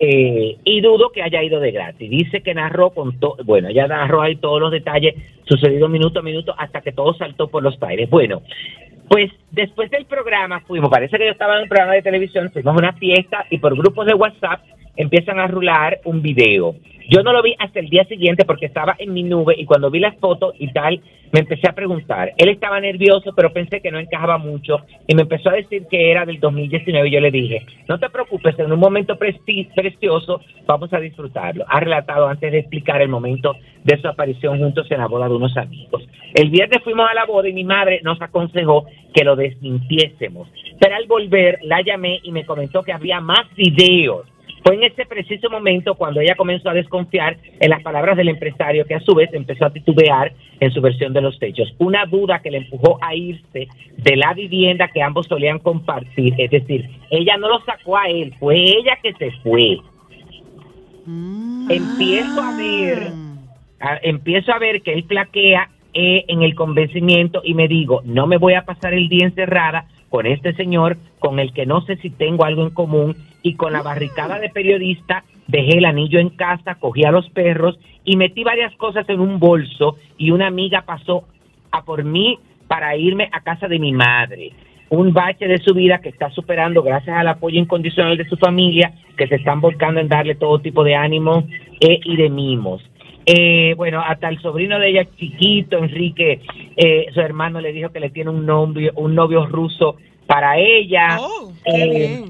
Eh, y dudo que haya ido de gratis. Dice que narró con todo, bueno, ella narró ahí todos los detalles sucedido minuto a minuto hasta que todo saltó por los aires. Bueno, pues después del programa fuimos, parece que yo estaba en un programa de televisión, fuimos a una fiesta y por grupos de WhatsApp empiezan a rular un video. Yo no lo vi hasta el día siguiente porque estaba en mi nube y cuando vi las fotos y tal, me empecé a preguntar. Él estaba nervioso, pero pensé que no encajaba mucho y me empezó a decir que era del 2019 y yo le dije, no te preocupes, en un momento precioso vamos a disfrutarlo. Ha relatado antes de explicar el momento de su aparición juntos en la boda de unos amigos. El viernes fuimos a la boda y mi madre nos aconsejó que lo desmintiésemos. Pero al volver la llamé y me comentó que había más videos. Fue en ese preciso momento cuando ella comenzó a desconfiar en las palabras del empresario, que a su vez empezó a titubear en su versión de los hechos. Una duda que le empujó a irse de la vivienda que ambos solían compartir. Es decir, ella no lo sacó a él, fue ella que se fue. Mm. Empiezo a ver, a- empiezo a ver que él flaquea eh, en el convencimiento y me digo, no me voy a pasar el día encerrada con este señor con el que no sé si tengo algo en común y con la barricada de periodista dejé el anillo en casa, cogí a los perros y metí varias cosas en un bolso y una amiga pasó a por mí para irme a casa de mi madre. Un bache de su vida que está superando gracias al apoyo incondicional de su familia, que se están volcando en darle todo tipo de ánimo eh, y de mimos. Eh, bueno, hasta el sobrino de ella chiquito, Enrique, eh, su hermano le dijo que le tiene un novio, un novio ruso para ella. Oh, qué Eh, bien.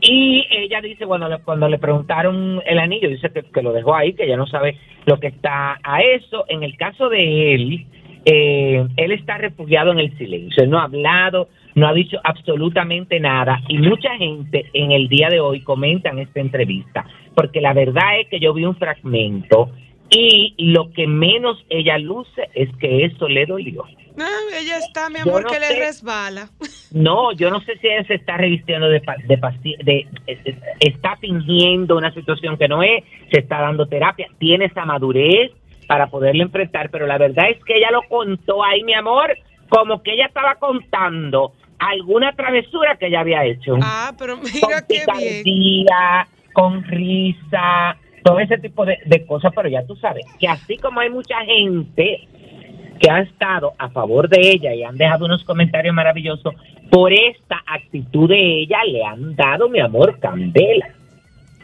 y ella dice, bueno, cuando le preguntaron el anillo, dice que, que lo dejó ahí, que ya no sabe lo que está a eso. En el caso de él, eh, él está refugiado en el silencio, él no ha hablado, no ha dicho absolutamente nada y mucha gente en el día de hoy comenta en esta entrevista, porque la verdad es que yo vi un fragmento y lo que menos ella luce es que eso le dolió. Ah, ella está, mi amor, no que le resbala. No, yo no sé si ella se está revistiendo de, de, de- es- está fingiendo una situación que no es, se está dando terapia, tiene esa madurez para poderle enfrentar, pero la verdad es que ella lo contó ahí, mi amor, como que ella estaba contando alguna travesura que ella había hecho. Ah, pero con mira qué bien. Con risa, todo ese tipo de, de cosas, pero ya tú sabes que así como hay mucha gente que ha estado a favor de ella y han dejado unos comentarios maravillosos, por esta actitud de ella le han dado, mi amor, candela.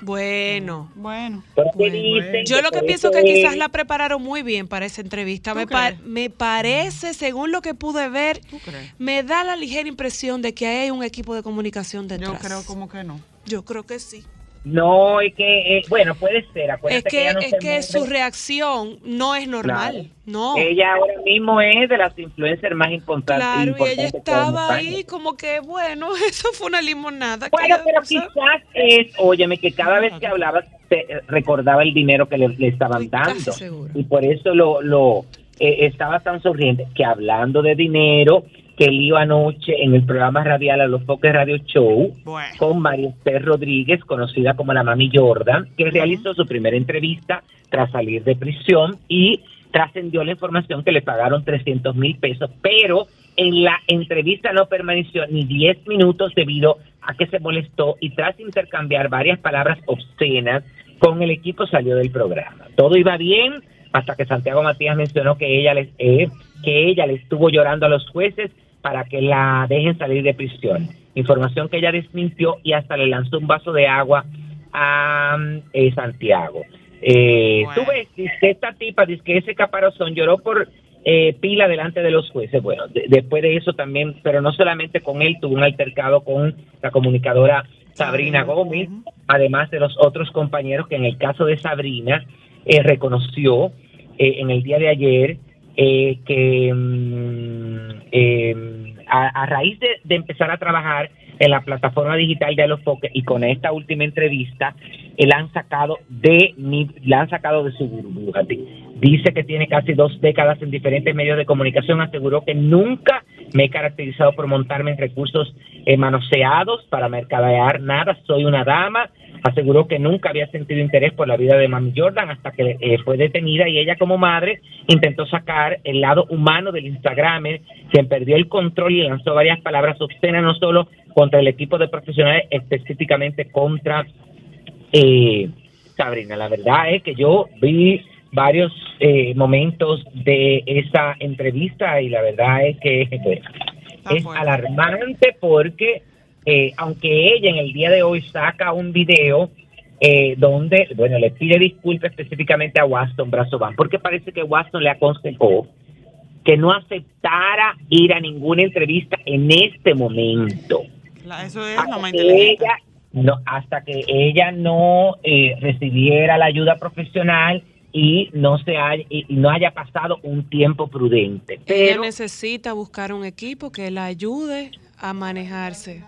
Bueno. Bueno. Yo lo que pienso que quizás la prepararon muy bien para esa entrevista. ¿Tú Me, pa- me parece, según lo que pude ver, me da la ligera impresión de que hay un equipo de comunicación Yo detrás. creo como que no. Yo creo que sí. No, es que, eh, bueno, puede ser, Es acuérdate que, que, ella no es que mueve. su reacción no es normal. Claro. No. Ella ahora mismo es de las influencers más importantes. Claro, y importantes ella que estaba ahí como que, bueno, eso fue una limonada. que Bueno, pero quizás es, óyeme, que cada vez que hablaba te eh, recordaba el dinero que le, le estaban Estoy dando. Y por eso lo, lo eh, estaba tan sonriente. Que hablando de dinero, que iba anoche en el programa radial a los Foques Radio Show Bueno. con María Esther Rodríguez, conocida como la Mami Jordan, que realizó su primera entrevista tras salir de prisión y trascendió la información que le pagaron 300 mil pesos, pero en la entrevista no permaneció ni 10 minutos debido a que se molestó y tras intercambiar varias palabras obscenas con el equipo salió del programa. Todo iba bien hasta que Santiago Matías mencionó que ella les eh, que ella le estuvo llorando a los jueces para que la dejen salir de prisión. Información que ella desmintió y hasta le lanzó un vaso de agua a eh, Santiago. Eh, Tú ves, que esta tipa, dice que ese caparazón lloró por eh, pila delante de los jueces. Bueno, de- después de eso también, pero no solamente con él, tuvo un altercado con la comunicadora Sabrina Gómez, además de los otros compañeros que en el caso de Sabrina eh, reconoció eh, en el día de ayer eh, que mm, eh, a, raíz de, empezar a trabajar en la plataforma digital de Los Foques y con esta última entrevista, la han sacado de mi, la han sacado de su burbuja. Di- Dice que tiene casi dos décadas en diferentes medios de comunicación. Aseguró que nunca me he caracterizado por montarme en recursos eh, manoseados para mercadear nada. Soy una dama. Aseguró que nunca había sentido interés por la vida de Mami Jordan hasta que eh, fue detenida y ella como madre intentó sacar el lado humano del Instagram, quien perdió el control y lanzó varias palabras obscenas no solo contra el equipo de profesionales, específicamente contra eh, Sabrina. La verdad es que yo vi varios eh, momentos de esa entrevista y la verdad es que es alarmante porque eh, aunque ella en el día de hoy saca un video eh, donde, bueno, le pide disculpas específicamente a Waston Brazovan, porque parece que Waston le aconsejó que no aceptara ir a ninguna entrevista en este momento. La- eso es hasta que ella no hasta que ella no eh, recibiera la ayuda profesional y no se haya, y no haya pasado un tiempo prudente Ella necesita buscar un equipo que la ayude a manejarse.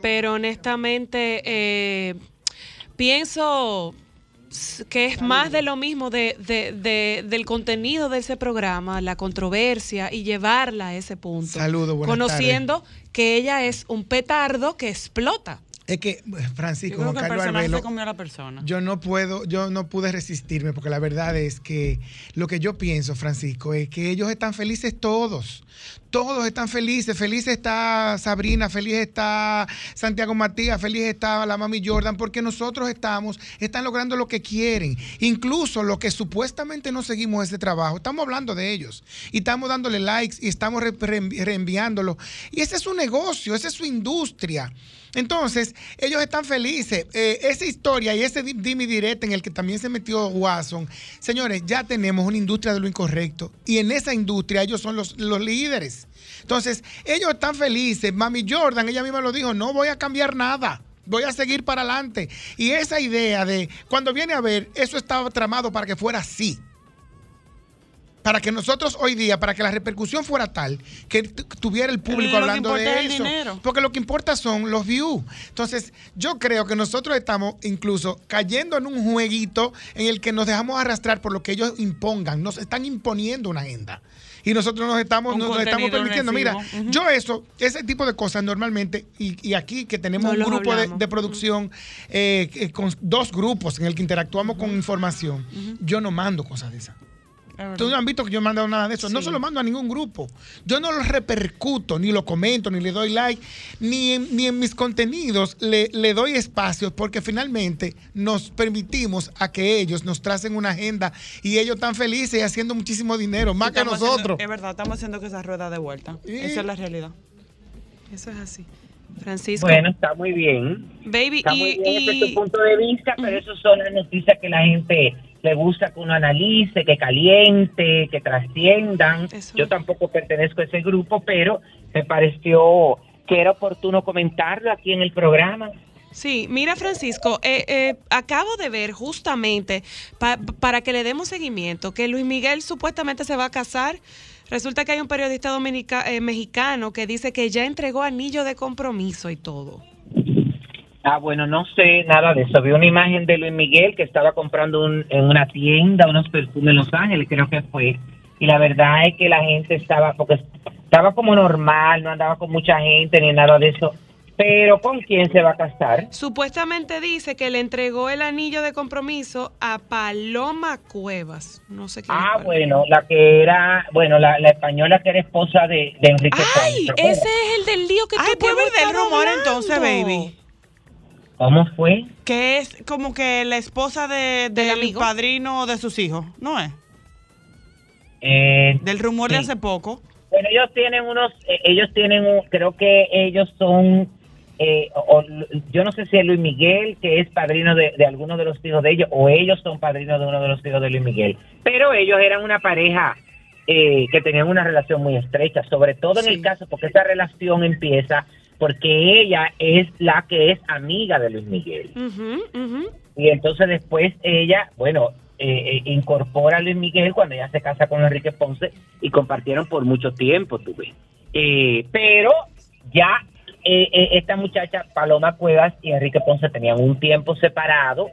Pero honestamente, eh, pienso que es más de lo mismo de, de- de- del contenido de ese programa, la controversia y llevarla a ese punto. Saludos, buenas Conociendo que ella es un petardo que explota. Es que, Francisco, Yo creo que Carlos personaje Arbelo, se comió a la persona. yo no puedo, yo no pude resistirme, porque la verdad es que lo que yo pienso, Francisco, es que ellos están felices todos. Todos están felices. Feliz está Sabrina, feliz está Santiago Matías, feliz está la mami Jordan, porque nosotros estamos, están logrando lo que quieren. Incluso los que supuestamente no seguimos ese trabajo, estamos hablando de ellos. Y estamos dándole likes y estamos re- re- reenviándolo. Y ese es su negocio, esa es su industria. Entonces, ellos están felices. Eh, esa historia y ese di- dime directo en el que también se metió Watson, señores, ya tenemos una industria de lo incorrecto. Y en esa industria ellos son los, los líderes. Entonces, ellos están felices. Mami Jordan, ella misma lo dijo, no voy a cambiar nada. Voy a seguir para adelante. Y esa idea de, cuando viene a ver, eso estaba tramado para que fuera así para que nosotros hoy día, para que la repercusión fuera tal, que tuviera el público hablando de eso. dinero. Porque lo que importa son los views. Entonces, yo creo que nosotros estamos incluso cayendo en un jueguito en el que nos dejamos arrastrar por lo que ellos impongan. Nos están imponiendo una agenda. Y nosotros nos estamos, nos estamos permitiendo. Mira, yo eso, ese tipo de cosas normalmente, y, y aquí que tenemos No un grupo de producción eh, eh, con dos grupos en el que interactuamos con información, yo no mando cosas de esas. Ustedes no han visto que yo he mandado nada de eso. No se lo mando a ningún grupo. Yo no lo repercuto, ni lo comento, ni le doy like, ni en, ni en mis contenidos le, le doy espacio, porque finalmente nos permitimos a que ellos nos tracen una agenda y ellos están felices y haciendo muchísimo dinero, más que Estamos haciendo- nosotros. es verdad, estamos haciendo que esa rueda de vuelta. Esa es la realidad. Eso es así. Francisco. bueno está muy bien Baby, está y, muy bien desde y- tu punto de vista pero esos son las noticias que la gente le gusta que uno analice que caliente que trasciendan yo tampoco pertenezco a ese grupo pero me pareció que era oportuno comentarlo aquí en el programa Sí, mira Francisco, eh, eh, acabo de ver justamente pa- para que le demos seguimiento que Luis Miguel supuestamente se va a casar. Resulta que hay un periodista dominica, eh, mexicano que dice que ya entregó anillo de compromiso y todo. Ah, bueno, no sé nada de eso. Vi una imagen de Luis Miguel que estaba comprando un- en una tienda unos perfumes en Los Ángeles, creo que fue. Y la verdad es que la gente estaba, porque estaba como normal, no andaba con mucha gente ni nada de eso. Pero ¿con quién se va a casar? Supuestamente dice que le entregó el anillo de compromiso a Paloma Cuevas. No sé qué. Ah, bueno, la que era, bueno, la, la española que era esposa de, de Enrique Ay, ese es el del lío que Ay, tú puede hemos ver del rumor hablando. entonces, baby. ¿Cómo fue? Que es como que la esposa de, del amigo? padrino de sus hijos, ¿no es? Eh, Del rumor de hace poco. Bueno, ellos tienen unos, eh, ellos tienen, un- creo que ellos son, eh, o- yo no sé si es Luis Miguel, que es padrino de, de alguno de los hijos de ellos, o ellos son padrinos de uno de los hijos de Luis Miguel. Pero ellos eran una pareja eh, que tenían una relación muy estrecha, sobre todo en el caso, porque esa relación empieza porque ella es la que es amiga de Luis Miguel. Y entonces después ella, bueno, eh, eh, incorpora a Luis Miguel cuando ella se casa con Enrique Ponce y compartieron por mucho tiempo, tú ves. Eh, pero ya eh, eh, esta muchacha, Paloma Cuevas y Enrique Ponce tenían un tiempo separado.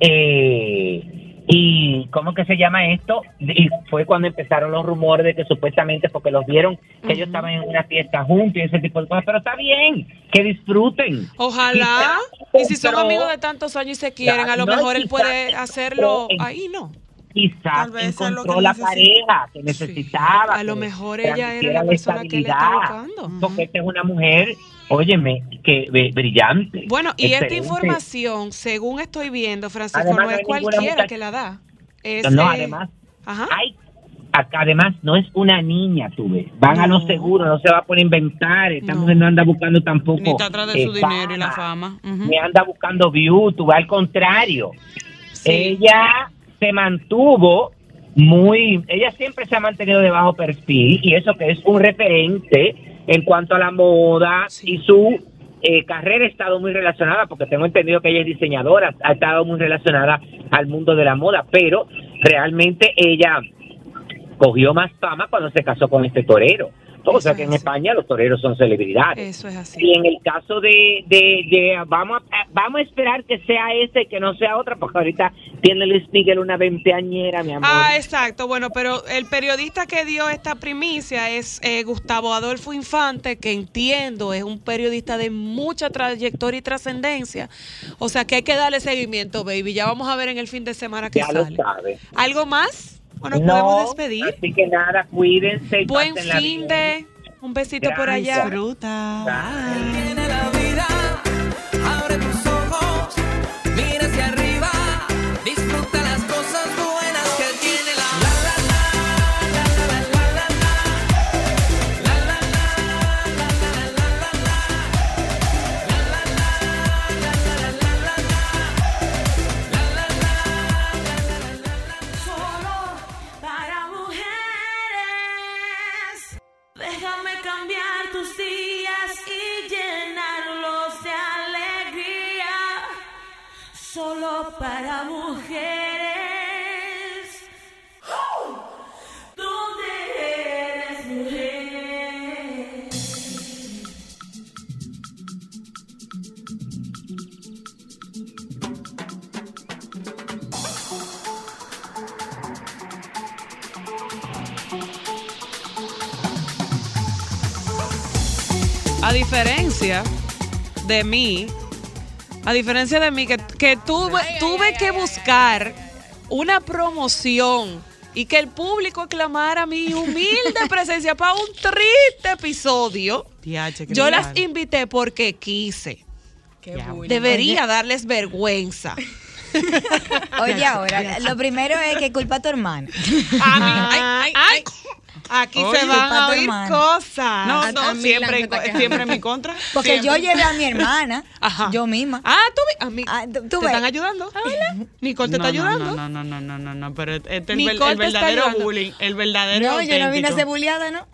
eh, y ¿cómo que se llama esto? Y fue cuando empezaron los rumores de que supuestamente porque los vieron que ellos estaban en una fiesta juntos y ese tipo de cosas. Pero está bien, que disfruten. Ojalá. Y si son amigos de tantos años y se quieren, a lo No, mejor él puede hacerlo en- ahí, ¿no? quizás Tal vez eso es lo encontró que la necesita. pareja que necesitaba. A lo mejor ella era la persona que él está estabilidad, buscando. Porque esta es una mujer, óyeme, que eh, brillante. Bueno, y esta información, según estoy viendo, Francisco, Además, no es cualquiera muchacha- que la da. Es, No, no, eh, además, Ajá. hay, acá, además no es una niña, tú ves. Van a lo seguro, no se va a poner a inventar. Esta No. mujer no anda buscando tampoco. Ni está atrás de eh, su dinero y la fama. Ujú. Ni anda buscando view, tú al contrario. Sí. Ella se mantuvo muy, ella siempre se ha mantenido de bajo perfil y eso que es un referente en cuanto a la moda Sí. y su eh, carrera ha estado muy relacionada, porque tengo entendido que ella es diseñadora, ha estado muy relacionada al mundo de la moda, pero realmente ella cogió más fama cuando se casó con este torero. O sea que en así. España los toreros son celebridades. Eso es así. Y en el caso de, de, de- vamos, a, vamos a esperar que sea ese y que no sea otra, porque ahorita tiene Luis Miguel una veinteañera, mi amor. Ah, exacto. Bueno, pero el periodista que dio esta primicia es eh, Gustavo Adolfo Infante, que entiendo es un periodista de mucha trayectoria y trascendencia. O sea que hay que darle seguimiento, baby. Ya vamos a ver en el fin de semana que ya lo sale. sabe. ¿Algo más? ¿O nos No, podemos despedir? Así que nada, cuídense. y Buen fin de... Un besito por allá. Gracias. Fruta. Bye. Tiene para mujeres. ¿Dónde eres mujer? A diferencia de mí, a diferencia de mí, que, que tuve, tuve que buscar una promoción y que el público aclamara mi humilde presencia para un triste episodio. Yo las invité porque quise. Qué. Debería darles vergüenza. Oye, ahora, lo primero es que culpa a tu hermana. Ay, ay, Aquí Oye, se van a oír hermana. cosas. No, A- no, a siempre, en- siempre mi contra. Porque yo llevé a mi hermana, Ajá. yo misma. Ah, tú, vi- a mí, Ah, tú- tú ¿te ves. están ayudando? Hola. Nicole te no, está ayudando. No, no, no, no, no, no, pero este es el, el verdadero bullying, el verdadero no, yo no vine a ser bulliada, ¿no?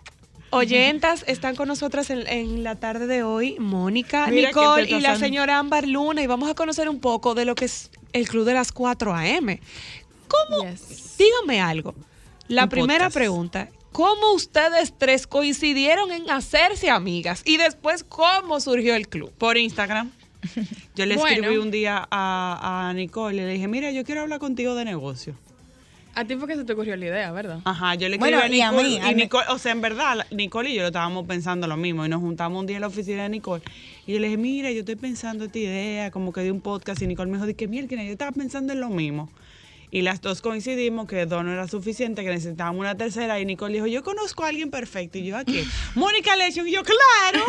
Oyentas, están con nosotras en, en la tarde de hoy Mónica, Mira Nicole y la señora Ámbar Luna y vamos a conocer un poco de lo que es el Club de las 4 AM. ¿Cómo? Yes. Díganme algo. La Un primera podcast. pregunta, ¿cómo ustedes tres coincidieron en hacerse amigas? Y después, ¿cómo surgió el club? Por Instagram. Yo le Bueno. escribí un día a, a Nicole y le dije, mira, yo quiero hablar contigo de negocio. A ti fue que se te ocurrió la idea, ¿verdad? Ajá, yo le escribí Bueno, a y a Nicole. mí, y a mí- Nicole, o sea, en verdad, Nicole y yo lo estábamos pensando lo mismo. Y nos juntamos un día en la oficina de Nicole. Y yo le dije, mira, yo estoy pensando esta idea, como que de un podcast. Y Nicole me dijo, que mierda, yo estaba pensando en lo mismo. Y las dos coincidimos que dos no era suficiente, que necesitábamos una tercera. Y Nicole dijo, yo conozco a alguien perfecto. Y yo, aquí, Mónica Lesion. Y yo, claro.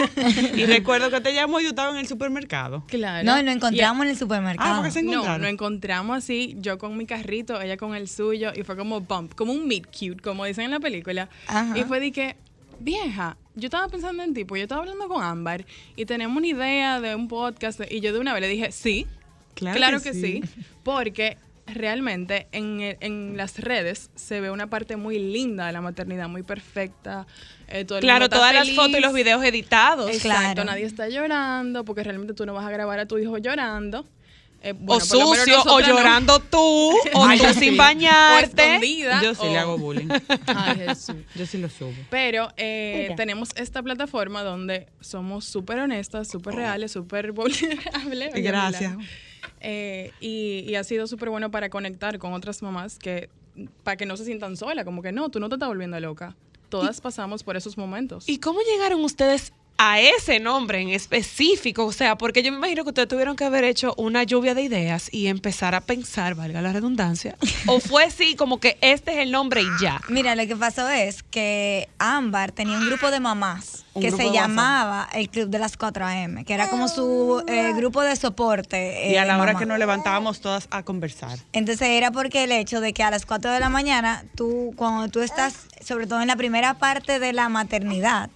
y recuerdo que te llamó y yo estaba en el supermercado. Claro. No, lo encontramos en el supermercado. Ah, porque se No, encontraron. nos encontramos así, yo con mi carrito, ella con el suyo, y fue como bump, como un meet cute, como dicen en la película. Ajá. Y fue de que, vieja, yo estaba pensando en ti, pues yo estaba hablando con Ámbar, y tenemos una idea de un podcast, y yo de una vez le dije, sí, Claro claro, que que, sí. sí. porque realmente en, el- en las redes se ve una parte muy linda de la maternidad, muy perfecta. eh, todo el Claro, mundo todas las fotos y los videos editados. Exacto, Claro. nadie está llorando, porque realmente tú no vas a grabar a tu hijo llorando. Eh, o bueno, sucio, o nosotras no. llorando tú, o Ay, tú sin bañarte. O escondida, Yo sí le hago bullying. Ay, Jesús. Yo sí lo subo. Pero eh, tenemos esta plataforma donde somos súper honestas, súper reales, súper vulnerables. Gracias. Eh, y, y ha sido súper bueno para conectar con otras mamás que para que no se sientan solas, como que no, tú no te estás volviendo loca. Todas pasamos por esos momentos. ¿Y cómo llegaron ustedes a ese nombre en específico? O sea, porque yo me imagino que ustedes tuvieron que haber hecho una lluvia de ideas y empezar a pensar, valga la redundancia. ¿O fue así como que este es el nombre y ya? Mira, lo que pasó es que Ámbar tenía un grupo de mamás que se WhatsApp. llamaba el Club de las 4 AM, que era como su eh, grupo de soporte. Y eh, a la de hora mamá. que nos levantábamos todas a conversar. Entonces era porque el hecho de que a las 4 de la mañana, tú, cuando tú estás, sobre todo en la primera parte de la maternidad,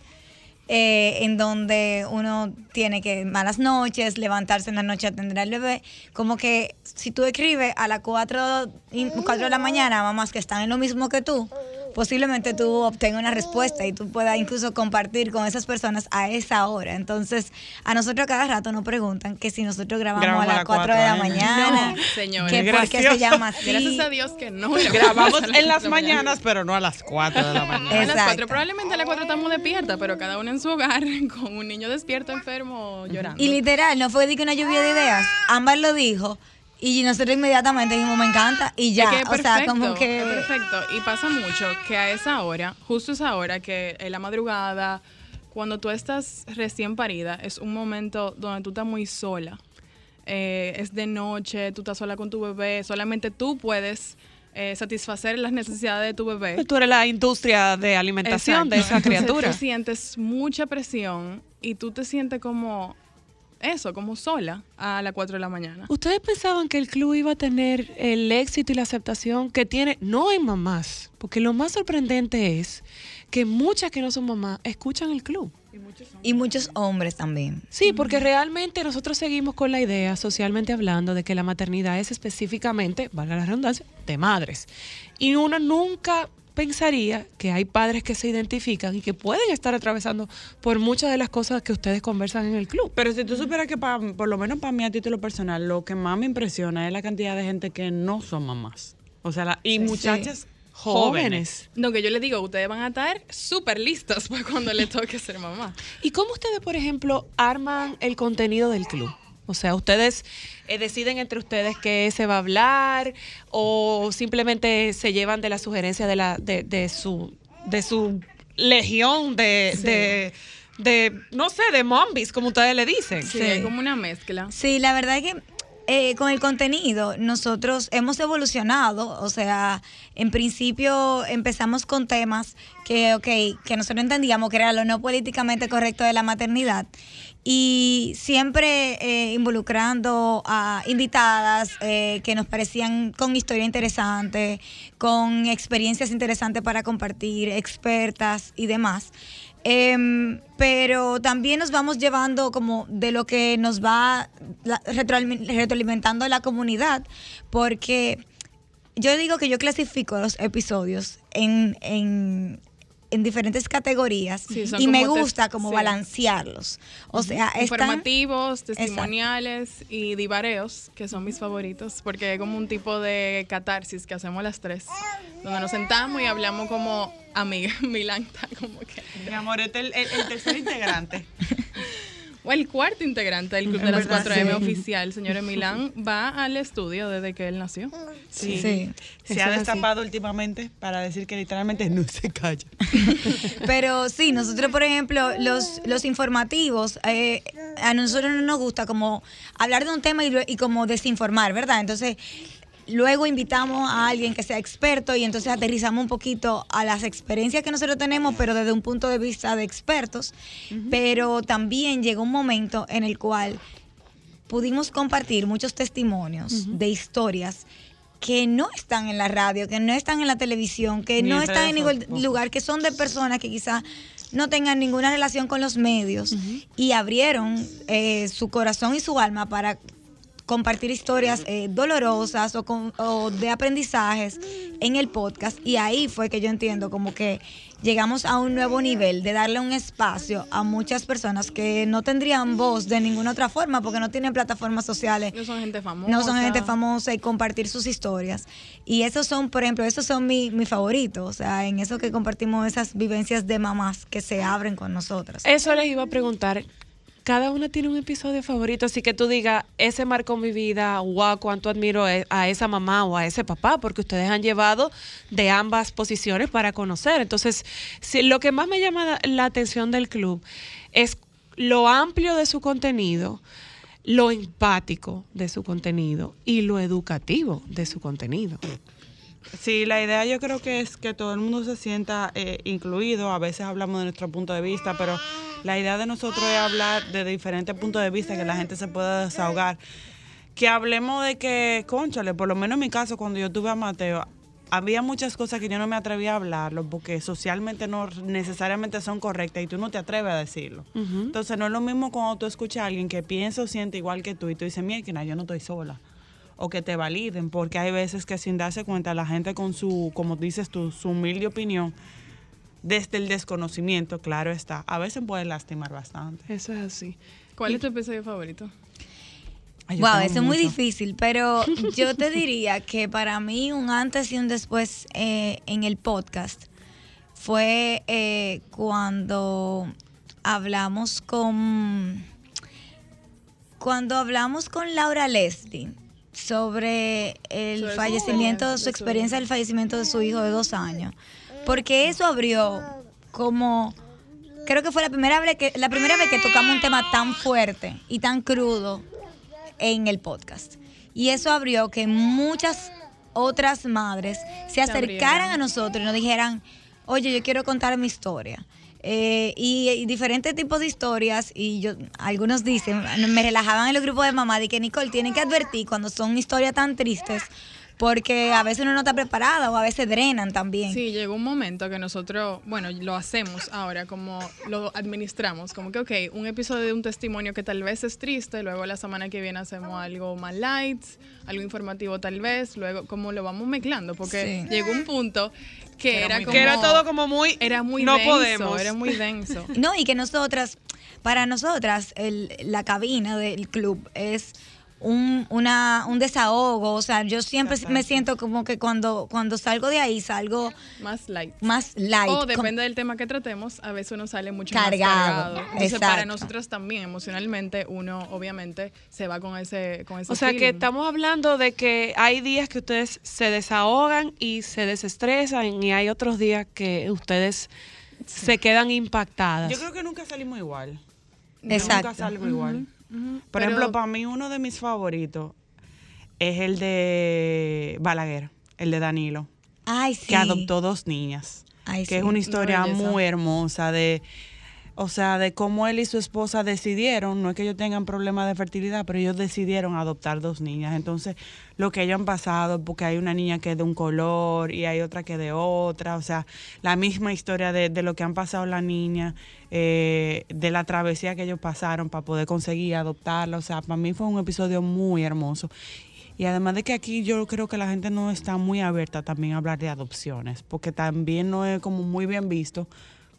eh, en donde uno tiene que malas noches, levantarse en la noche a atender al bebé, como que si tú escribes a las 4, y- 4 de la mañana, mamás que están en lo mismo que tú, posiblemente tú obtengas una respuesta y tú puedas incluso compartir con esas personas a esa hora. Entonces, a nosotros cada rato nos preguntan que si nosotros grabamos, Grabamos a las 4 de la mañana, No, señores. que por qué se llama así. Gracias a Dios que no. Grabamos en las mañanas, pero no a las 4 de la mañana. A las Exacto. cuatro, probablemente a las cuatro estamos despiertas, pero cada uno en su hogar con un niño despierto, enfermo, llorando. Y literal, no fue de que una lluvia de ideas. Ámbar lo dijo y nosotros inmediatamente dijimos, me encanta y ya. Es que es o sea, perfecto, como que... es perfecto. Y pasa mucho que a esa hora, justo esa hora, que en la madrugada, cuando tú estás recién parida, es un momento donde tú estás muy sola. Eh, es de noche, tú estás sola con tu bebé, solamente tú puedes eh, satisfacer las necesidades de tu bebé. Tú eres la industria de alimentación de esa. Entonces, criatura. Tú sientes mucha presión y tú te sientes como eso, como sola a las 4 de la mañana. ¿Ustedes pensaban que el club iba a tener el éxito y la aceptación que tiene, no en mamás? Porque lo más sorprendente es que muchas que no son mamás escuchan el club. Y muchos hombres también. Sí, porque realmente nosotros seguimos con la idea, socialmente hablando, de que la maternidad es específicamente, valga la redundancia, de madres. Y uno nunca pensaría que hay padres que se identifican y que pueden estar atravesando por muchas de las cosas que ustedes conversan en el club. Pero si tú supieras que pa- por lo menos para mí a título personal, lo que más me impresiona es la cantidad de gente que no son mamás. O sea, la- y muchachas jóvenes. No, que yo les digo, ustedes van a estar súper listos para cuando le toque ser mamá. ¿Y cómo ustedes, por ejemplo, arman el contenido del club? O sea, ustedes eh, deciden entre ustedes qué se va a hablar o simplemente se llevan de la sugerencia de la de, de su de su legión de, de, de, no sé, de mombis, como ustedes le dicen. Sí, es como una mezcla. Sí, la verdad es que eh, con el contenido nosotros hemos evolucionado, o sea, en principio empezamos con temas que, ok, que nosotros entendíamos que era lo no políticamente correcto de la maternidad y siempre eh, involucrando a invitadas eh, que nos parecían con historia interesante, con experiencias interesantes para compartir, expertas y demás. Em, pero también nos vamos llevando como de lo que nos va retroalimentando la comunidad, porque yo digo que yo clasifico los episodios en, en, en diferentes categorías Sí, y me gusta como sí. balancearlos. O sea, están- Informativos, testimoniales y divareos, que son mis favoritos, porque es como un tipo de catarsis que hacemos las tres, donde nos sentamos y hablamos como amigas. Milán está como que... Mi amor, este es el, el- el tercer integrante. O el cuarto integrante del Club de las verdad, 4M sí. oficial, señor Milán, va al estudio desde que él nació. Sí. Sí, Se eso ha destapado últimamente para decir que literalmente no se calla. Pero sí, nosotros, por ejemplo, los, los informativos, eh, a nosotros no nos gusta como hablar de un tema y como desinformar, ¿verdad? Entonces, Luego invitamos a alguien que sea experto y entonces aterrizamos un poquito a las experiencias que nosotros tenemos, pero desde un punto de vista de expertos. Pero también llegó un momento en el cual pudimos compartir muchos testimonios de historias que no están en la radio, que no están en la televisión, que Ni no están en ningún lugar, que son de personas que quizás no tengan ninguna relación con los medios y abrieron eh, su corazón y su alma para compartir historias eh, dolorosas o, con- o de aprendizajes en el podcast y ahí fue que yo entiendo como que llegamos a un nuevo nivel de darle un espacio a muchas personas que no tendrían voz de ninguna otra forma porque no tienen plataformas sociales No son gente famosa. no son gente famosa y compartir sus historias. Y esos son, por ejemplo, esos son mi, mi favoritos. O sea, en eso que compartimos esas vivencias de mamás que se abren con nosotras. Eso les iba a preguntar. Cada una tiene un episodio favorito, así que tú digas, ese marcó mi vida, wow, cuánto admiro e- a esa mamá o a ese papá, porque ustedes han llevado de ambas posiciones para conocer. Entonces, si- lo que más me llama la- la atención del club es lo amplio de su contenido, lo empático de su contenido y lo educativo de su contenido. Sí, la idea yo creo que es que todo el mundo se sienta eh, incluido. A veces hablamos de nuestro punto de vista, pero la idea de nosotros es hablar de diferentes puntos de vista, que la gente se pueda desahogar. Que hablemos de que, conchale, por lo menos en mi caso, cuando yo tuve a Mateo, había muchas cosas que yo no me atrevía a hablarlo porque socialmente no necesariamente son correctas y tú no te atreves a decirlo. Entonces no es lo mismo cuando tú escuchas a alguien que piensa o siente igual que tú y tú dices, mira, yo no estoy sola. O que te validen, porque hay veces que sin darse cuenta la gente con su, como dices tú, su humilde opinión, desde el desconocimiento, claro está, a veces puede lastimar bastante. Eso es así. ¿Cuál es tu episodio favorito? Ay, Wow, eso es muy difícil, pero yo te diría que para mí un antes y un después eh, en el podcast fue eh, cuando hablamos con cuando hablamos con Laura Leslie sobre el Sobre fallecimiento, su su experiencia del fallecimiento de su hijo de dos años, porque eso abrió como creo que fue la primera vez que la primera vez que tocamos un tema tan fuerte y tan crudo en el podcast. Y eso abrió que muchas otras madres se acercaran a nosotros y nos dijeran, oye, yo quiero contar mi historia. Eh, y, diferentes tipos de historias, y yo algunos dicen, me relajaban en los grupos de mamá, de que Nicole tienen que advertir cuando son historias tan tristes, porque a veces uno no está preparada o a veces drenan también. Sí, llegó un momento que nosotros, bueno, lo hacemos ahora, como lo administramos, como que, ok, un episodio de un testimonio que tal vez es triste, luego la semana que viene hacemos algo más light, algo informativo tal vez, luego como lo vamos mezclando, porque Sí. llegó un punto que Era era, muy como... Que era todo como muy... Era muy no denso, podemos. era muy denso. No, y que nosotras, para nosotras, el- la cabina del club es un, una, un desahogo. O sea, yo siempre me siento como que cuando, cuando salgo de ahí salgo Más light. más light. O depende del tema que tratemos, a veces uno sale mucho Cargado, más cargado. Entonces, para nosotros también, emocionalmente, uno obviamente se va con ese, con ese O sea que estamos hablando de que hay días que ustedes se desahogan y se desestresan y hay otros días que ustedes se quedan impactadas. Yo creo que nunca salimos igual. Exacto. Nunca salimos igual. Por Pero- ejemplo, para mí uno de mis favoritos es el de Balaguer, el de Danilo, Ay, sí. que adoptó dos niñas. Ay, que sí. es una historia muy hermosa de o sea, de cómo él y su esposa decidieron, no es que ellos tengan problemas de fertilidad, pero ellos decidieron adoptar dos niñas. Entonces, lo que ellos han pasado, porque hay una niña que es de un color y hay otra que de otra, o sea, la misma historia de, de lo que han pasado las niñas, eh, de la travesía que ellos pasaron para poder conseguir adoptarla. O sea, para mí fue un episodio muy hermoso. Y además de que aquí yo creo que la gente no está muy abierta también a hablar de adopciones, porque también no es como muy bien visto,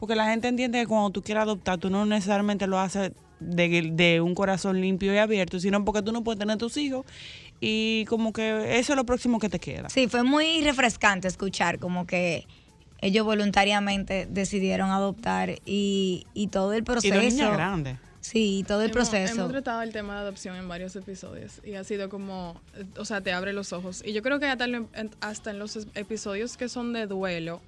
porque la gente entiende que cuando tú quieres adoptar, tú no necesariamente lo haces de, de un corazón limpio y abierto, sino porque tú no puedes tener tus hijos y como que eso es lo próximo que te queda. Sí, fue muy refrescante escuchar como que ellos voluntariamente decidieron adoptar y, y todo el Y proceso. dos niñas grandes. Sí, todo el Hemos- proceso. Hemos tratado el tema de adopción en varios episodios y ha sido como, o sea, te abre los ojos. Y yo creo que hasta, hasta en los episodios que son de duelo,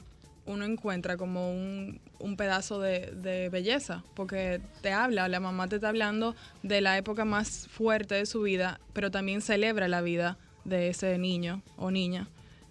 uno encuentra como un, un pedazo de, de belleza, porque te habla, la mamá te está hablando de la época más fuerte de su vida, pero también celebra la vida de ese niño o niña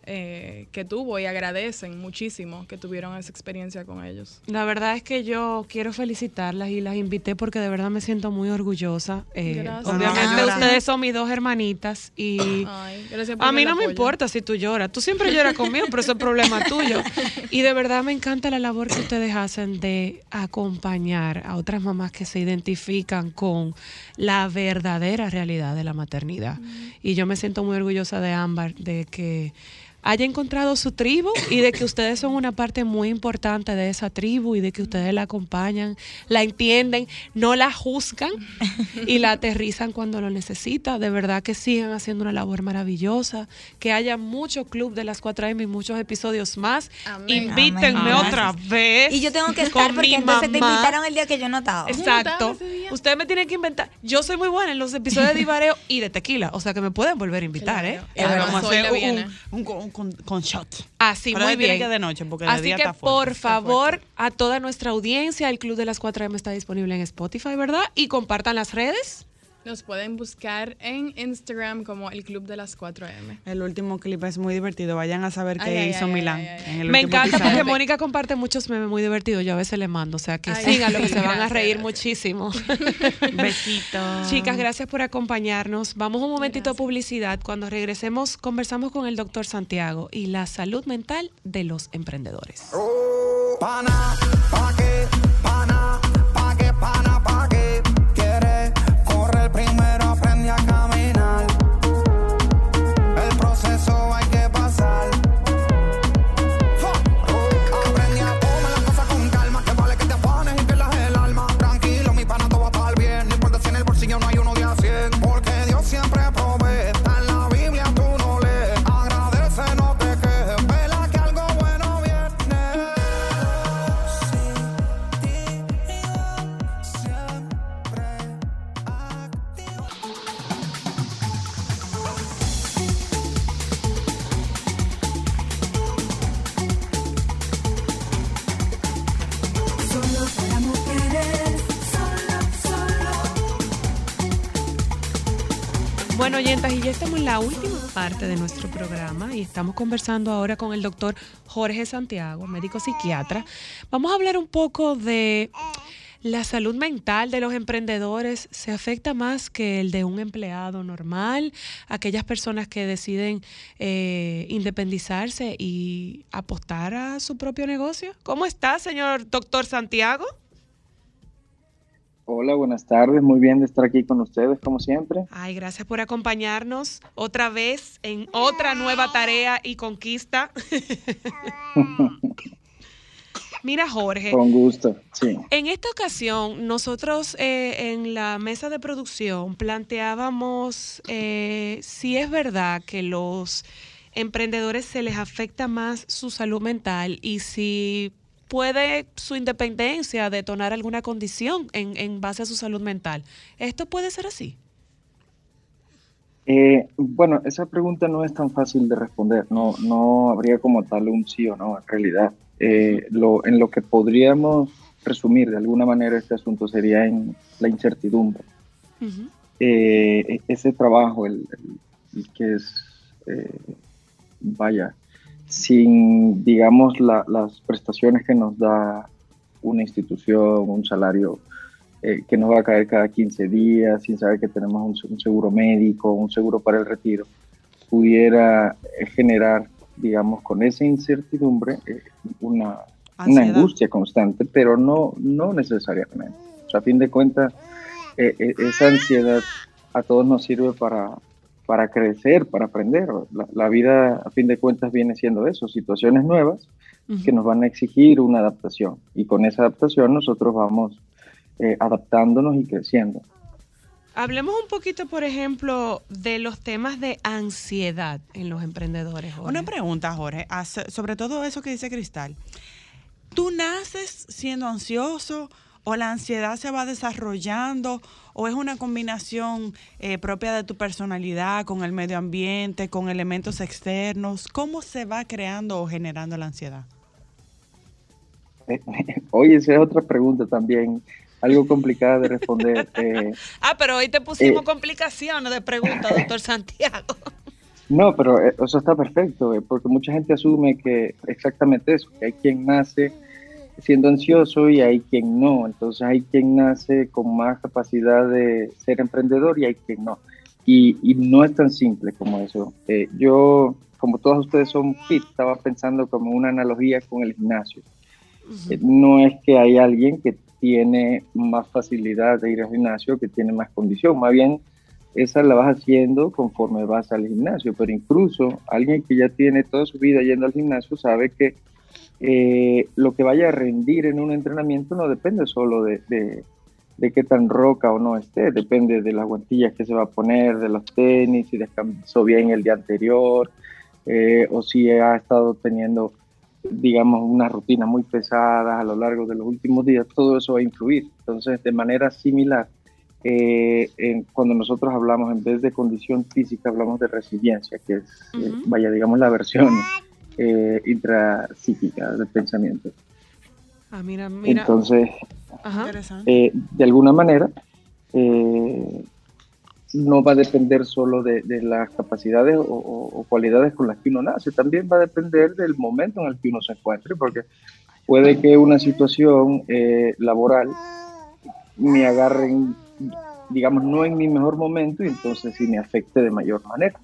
eh, que tuvo y agradecen muchísimo que tuvieron esa experiencia con ellos. La verdad es que yo quiero felicitarlas y las invité porque de verdad me siento muy orgullosa. Eh, obviamente Ah. ustedes son mis dos hermanitas y Ay, a mí no me importa si tú lloras. Tú siempre lloras conmigo, pero eso es problema tuyo. Y de verdad me encanta la labor que ustedes hacen de acompañar a otras mamás que se identifican con la verdadera realidad de la maternidad. Y yo me siento muy orgullosa de Ámbar, de que haya encontrado su tribu y de que ustedes son una parte muy importante de esa tribu y de que ustedes la acompañan, la entienden, no la juzgan y la aterrizan cuando lo necesita. De verdad que sigan haciendo una labor maravillosa, que haya mucho club de las 4M y muchos episodios más. Invítenme Amén. otra vez. Y yo tengo que estar porque entonces te invitaron el día que yo no estaba. Exacto. Ustedes me tienen que inventar. Yo soy muy buena en los episodios de Ibareo y de tequila. O sea que me pueden volver a invitar, ¿eh? Eh, vamos a hacer un, con, con- shot. Así, Pero muy bien. que de noche, porque Así día que, está fuerte, por favor, a toda nuestra audiencia, el Club de las 4M está disponible en Spotify, ¿verdad? Y compartan las redes. Nos pueden buscar en Instagram como el Club de las 4M. El último clip es muy divertido. Vayan a saber qué Ay, hizo ay, Milán. ay, ay, en el Me encanta episodio. porque Mónica comparte muchos memes muy divertidos. Yo a veces le mando, o sea que síganlo, que sí, se van a reír gracias. muchísimo. Besitos. Chicas, gracias por acompañarnos. Vamos un momentito a publicidad. Cuando regresemos, conversamos con el doctor Santiago y la salud mental de los emprendedores. Pana, pa' pana, parte de nuestro programa y estamos conversando ahora con el doctor Jorge Santiago, médico psiquiatra. Vamos a hablar un poco de la salud mental de los emprendedores. ¿Se afecta más que el de un empleado normal? Aquellas personas que deciden eh, independizarse y apostar a su propio negocio. ¿Cómo está, señor doctor Santiago? Hola, buenas tardes. Muy bien de estar aquí con ustedes, como siempre. Ay, gracias por acompañarnos otra vez en otra nueva tarea y conquista. Mira, Jorge, Con gusto, sí. en esta ocasión nosotros eh, en la mesa de producción planteábamos eh, si es verdad que los emprendedores se les afecta más su salud mental y si puede su independencia detonar alguna condición en, en base a su salud mental. ¿Esto puede ser así? Eh, bueno, esa pregunta no es tan fácil de responder. No, no habría como tal un sí o no, en realidad. Eh, lo, en lo que podríamos resumir de alguna manera este asunto sería en la incertidumbre. Eh, e- ese trabajo, el, el- el que es, vaya, sin, digamos, la- las prestaciones que nos da una institución, un salario eh, que nos va a caer cada 15 días, sin saber que tenemos un, se- un seguro médico, un seguro para el retiro, pudiera eh, generar, digamos, con esa incertidumbre eh, una, angustia constante, pero no, no necesariamente. O sea, a fin de cuentas, eh, esa ansiedad a todos nos sirve para, para crecer, para aprender. La, la vida, a fin de cuentas, viene siendo eso, situaciones nuevas que nos van a exigir una adaptación. Y con esa adaptación nosotros vamos eh, adaptándonos y creciendo. Hablemos un poquito, por ejemplo, de los temas de ansiedad en los emprendedores. Jorge. Una pregunta, Jorge, sobre todo eso que dice Cristal. ¿Tú naces siendo ansioso o la ansiedad se va desarrollando o es una combinación eh, propia de tu personalidad con el medio ambiente, con elementos externos? ¿Cómo se va creando o generando la ansiedad? Oye, esa es otra pregunta también, algo complicada de responder. Eh, Ah, pero hoy te pusimos Eh. complicaciones de preguntas, doctor Santiago. No, pero eso está perfecto, porque mucha gente asume que exactamente eso, que hay quien nace siendo ansioso y hay quien no. Entonces hay quien nace con más capacidad de ser emprendedor y hay quien no. Y, y no es tan simple como eso. Eh, yo, como todos ustedes son fit, estaba pensando como una analogía con el gimnasio. Eh, No es que hay alguien que tiene más facilidad de ir al gimnasio, que tiene más condición, más bien esa la vas haciendo conforme vas al gimnasio, pero incluso alguien que ya tiene toda su vida yendo al gimnasio sabe que eh, lo que vaya a rendir en un entrenamiento no depende solo de, de, de qué tan roca o no esté, depende de las guantillas que se va a poner, de los tenis, si descansó bien el día anterior, eh, o si ha estado teniendo, digamos, una rutina muy pesada a lo largo de los últimos días, todo eso va a influir. Entonces, de manera similar, eh, en- cuando nosotros hablamos, en vez de condición física, hablamos de resiliencia, que es, eh, vaya, digamos, la versión eh, intrapsíquica del pensamiento. Ah, mira, mira. Entonces, Ajá. eh, de alguna manera, eh, no va a depender solo de, de las capacidades o, o- o cualidades con las que uno nace, también va a depender del momento en el que uno se encuentre, porque puede que una situación eh, laboral me agarre, en, digamos, no en mi mejor momento y entonces sí me afecte de mayor manera.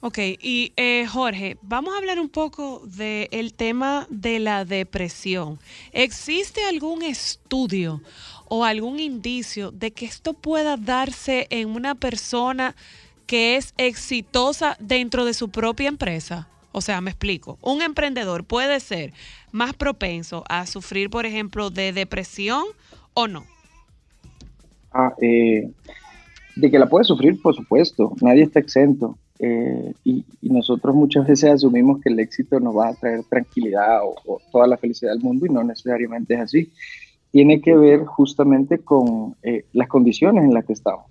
Ok, y eh, Jorge, vamos a hablar un poco del tema de la depresión. ¿Existe algún estudio o algún indicio de que esto pueda darse en una persona que es exitosa dentro de su propia empresa? O sea, me explico, un emprendedor puede ser más propenso a sufrir, por ejemplo, de depresión o no. Ah, eh, de que la puede sufrir, por supuesto, nadie está exento. Eh, y, y nosotros muchas veces asumimos que el éxito nos va a traer tranquilidad o, o toda la felicidad del mundo y no necesariamente es así. Tiene que ver justamente con eh, las condiciones en las que estamos.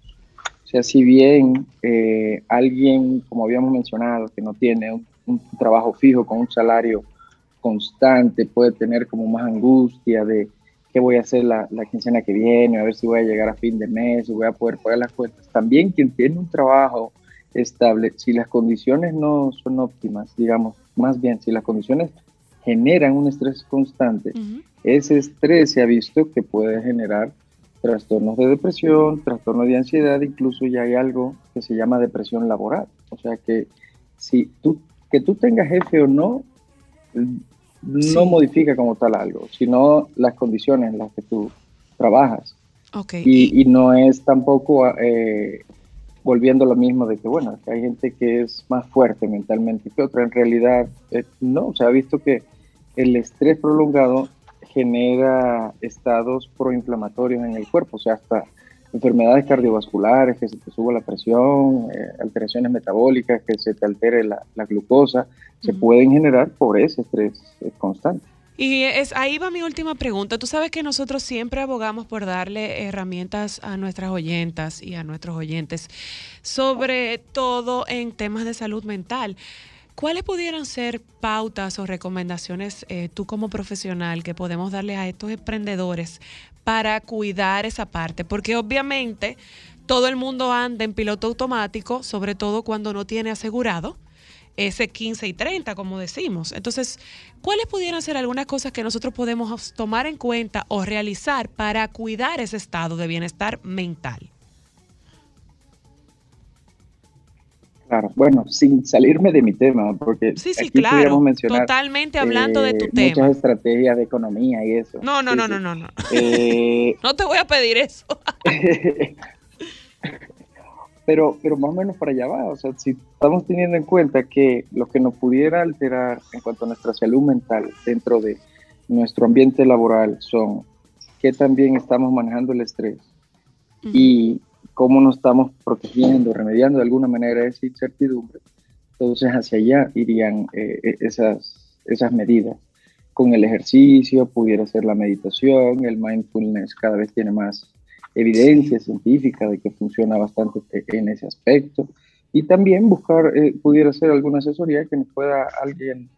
O sea, si bien eh, alguien, como habíamos mencionado, que no tiene un, un trabajo fijo con un salario constante, puede tener como más angustia de qué voy a hacer la, la quincena que viene, a ver si voy a llegar a fin de mes, si voy a poder pagar las cuentas. También quien tiene un trabajo estable, si las condiciones no son óptimas, digamos, más bien si las condiciones generan un estrés constante, ese estrés se ha visto que puede generar trastornos de depresión, trastornos de ansiedad, incluso ya hay algo que se llama depresión laboral. O sea que si tú, que tú tengas jefe o no, no Sí. modifica como tal algo, sino las condiciones en las que tú trabajas. Y no es tampoco eh, volviendo a lo mismo de que, bueno, que hay gente que es más fuerte mentalmente que otra. En realidad, eh, no, se ha visto que el estrés prolongado genera estados proinflamatorios en el cuerpo, o sea, hasta enfermedades cardiovasculares, que se te suba la presión, eh, alteraciones metabólicas, que se te altere la, la glucosa, se pueden generar por ese estrés eh, constante. Y es ahí va mi última pregunta. Tú sabes que nosotros siempre abogamos por darle herramientas a nuestras oyentas y a nuestros oyentes, sobre todo en temas de salud mental. ¿Cuáles pudieran ser pautas o recomendaciones eh, tú como profesional que podemos darle a estos emprendedores para cuidar esa parte? Porque obviamente todo el mundo anda en piloto automático, sobre todo cuando no tiene asegurado ese 15 y 30, como decimos. Entonces, ¿cuáles pudieran ser algunas cosas que nosotros podemos tomar en cuenta o realizar para cuidar ese estado de bienestar mental? Claro, bueno, sin salirme de mi tema, porque Sí, sí, aquí claro, mencionar totalmente hablando de tu eh, tema. Muchas estrategias de economía y eso. No, no, Sí, no, no, no, no. Eh, No te voy a pedir eso. pero, pero más o menos para allá va. O sea, si estamos teniendo en cuenta que lo que nos pudiera alterar en cuanto a nuestra salud mental dentro de nuestro ambiente laboral son que también estamos manejando el estrés y cómo nos estamos protegiendo, remediando de alguna manera esa incertidumbre. Entonces hacia allá irían eh, eh, esas, esas medidas. Con el ejercicio, pudiera ser la meditación, el mindfulness cada vez tiene más evidencia científica de que funciona bastante e- en ese aspecto. Y también buscar, eh, pudiera ser alguna asesoría que nos pueda alguien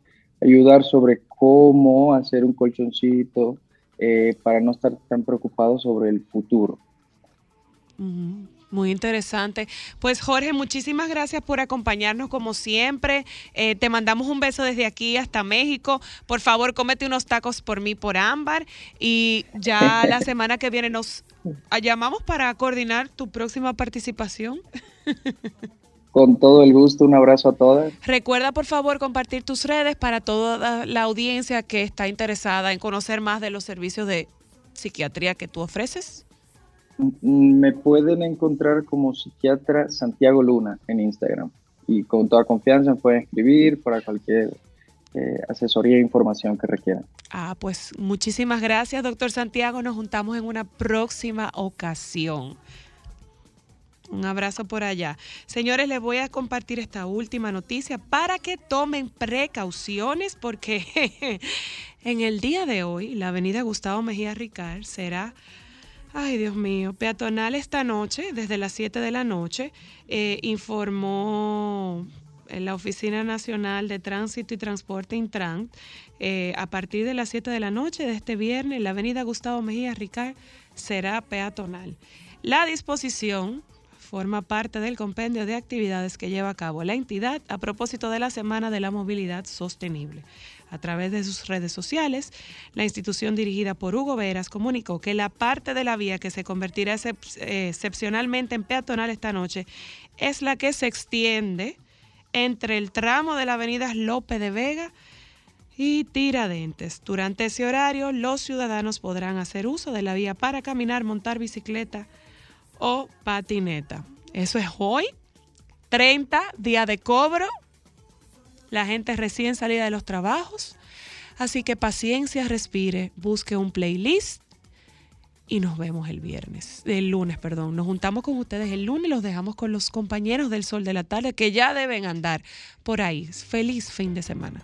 ayudar sobre cómo hacer un colchoncito eh, para no estar tan preocupado sobre el futuro. Ujú. Muy interesante. Pues Jorge, muchísimas gracias por acompañarnos como siempre. Eh, te mandamos un beso desde aquí hasta México. Por favor, cómete unos tacos por mí, por Ámbar. Y ya la semana que viene nos llamamos para coordinar tu próxima participación. Con todo el gusto, un abrazo a todas. Recuerda, por favor, compartir tus redes para toda la audiencia que está interesada en conocer más de los servicios de psiquiatría que tú ofreces. Me pueden encontrar como psiquiatra Santiago Luna en Instagram. Y con toda confianza me pueden escribir para cualquier eh, asesoría e información que requieran. Ah, pues muchísimas gracias, doctor Santiago. Nos juntamos en una próxima ocasión. Un abrazo por allá. Señores, les voy a compartir esta última noticia para que tomen precauciones porque en el día de hoy la avenida Gustavo Mejía Ricard será, ay Dios mío, peatonal esta noche, desde las 7 de la noche, eh, informó en la Oficina Nacional de Tránsito y Transporte Intran, eh, a partir de las 7 de la noche de este viernes, la avenida Gustavo Mejía Ricard será peatonal. La disposición forma parte del compendio de actividades que lleva a cabo la entidad a propósito de la Semana de la Movilidad Sostenible. A través de sus redes sociales, la institución dirigida por Hugo Veras comunicó que la parte de la vía que se convertirá eh, excepcionalmente en peatonal esta noche es la que se extiende entre el tramo de la avenida Lope de Vega y Tiradentes. Durante ese horario, los ciudadanos podrán hacer uso de la vía para caminar, montar bicicleta o patineta. Eso es hoy, 30, día de cobro. La gente recién salida de los trabajos. Así que paciencia, respire, busque un playlist y nos vemos el viernes, el lunes, perdón. Nos juntamos con ustedes el lunes y los dejamos con los compañeros del Sol de la Tarde que ya deben andar por ahí. Feliz fin de semana.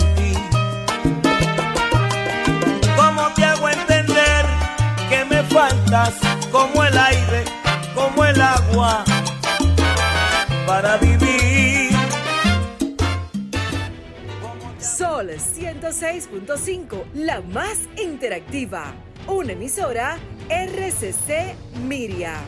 como el aire, como el agua para vivir? Sol 106.5, la más interactiva. Una emisora RCC Miria.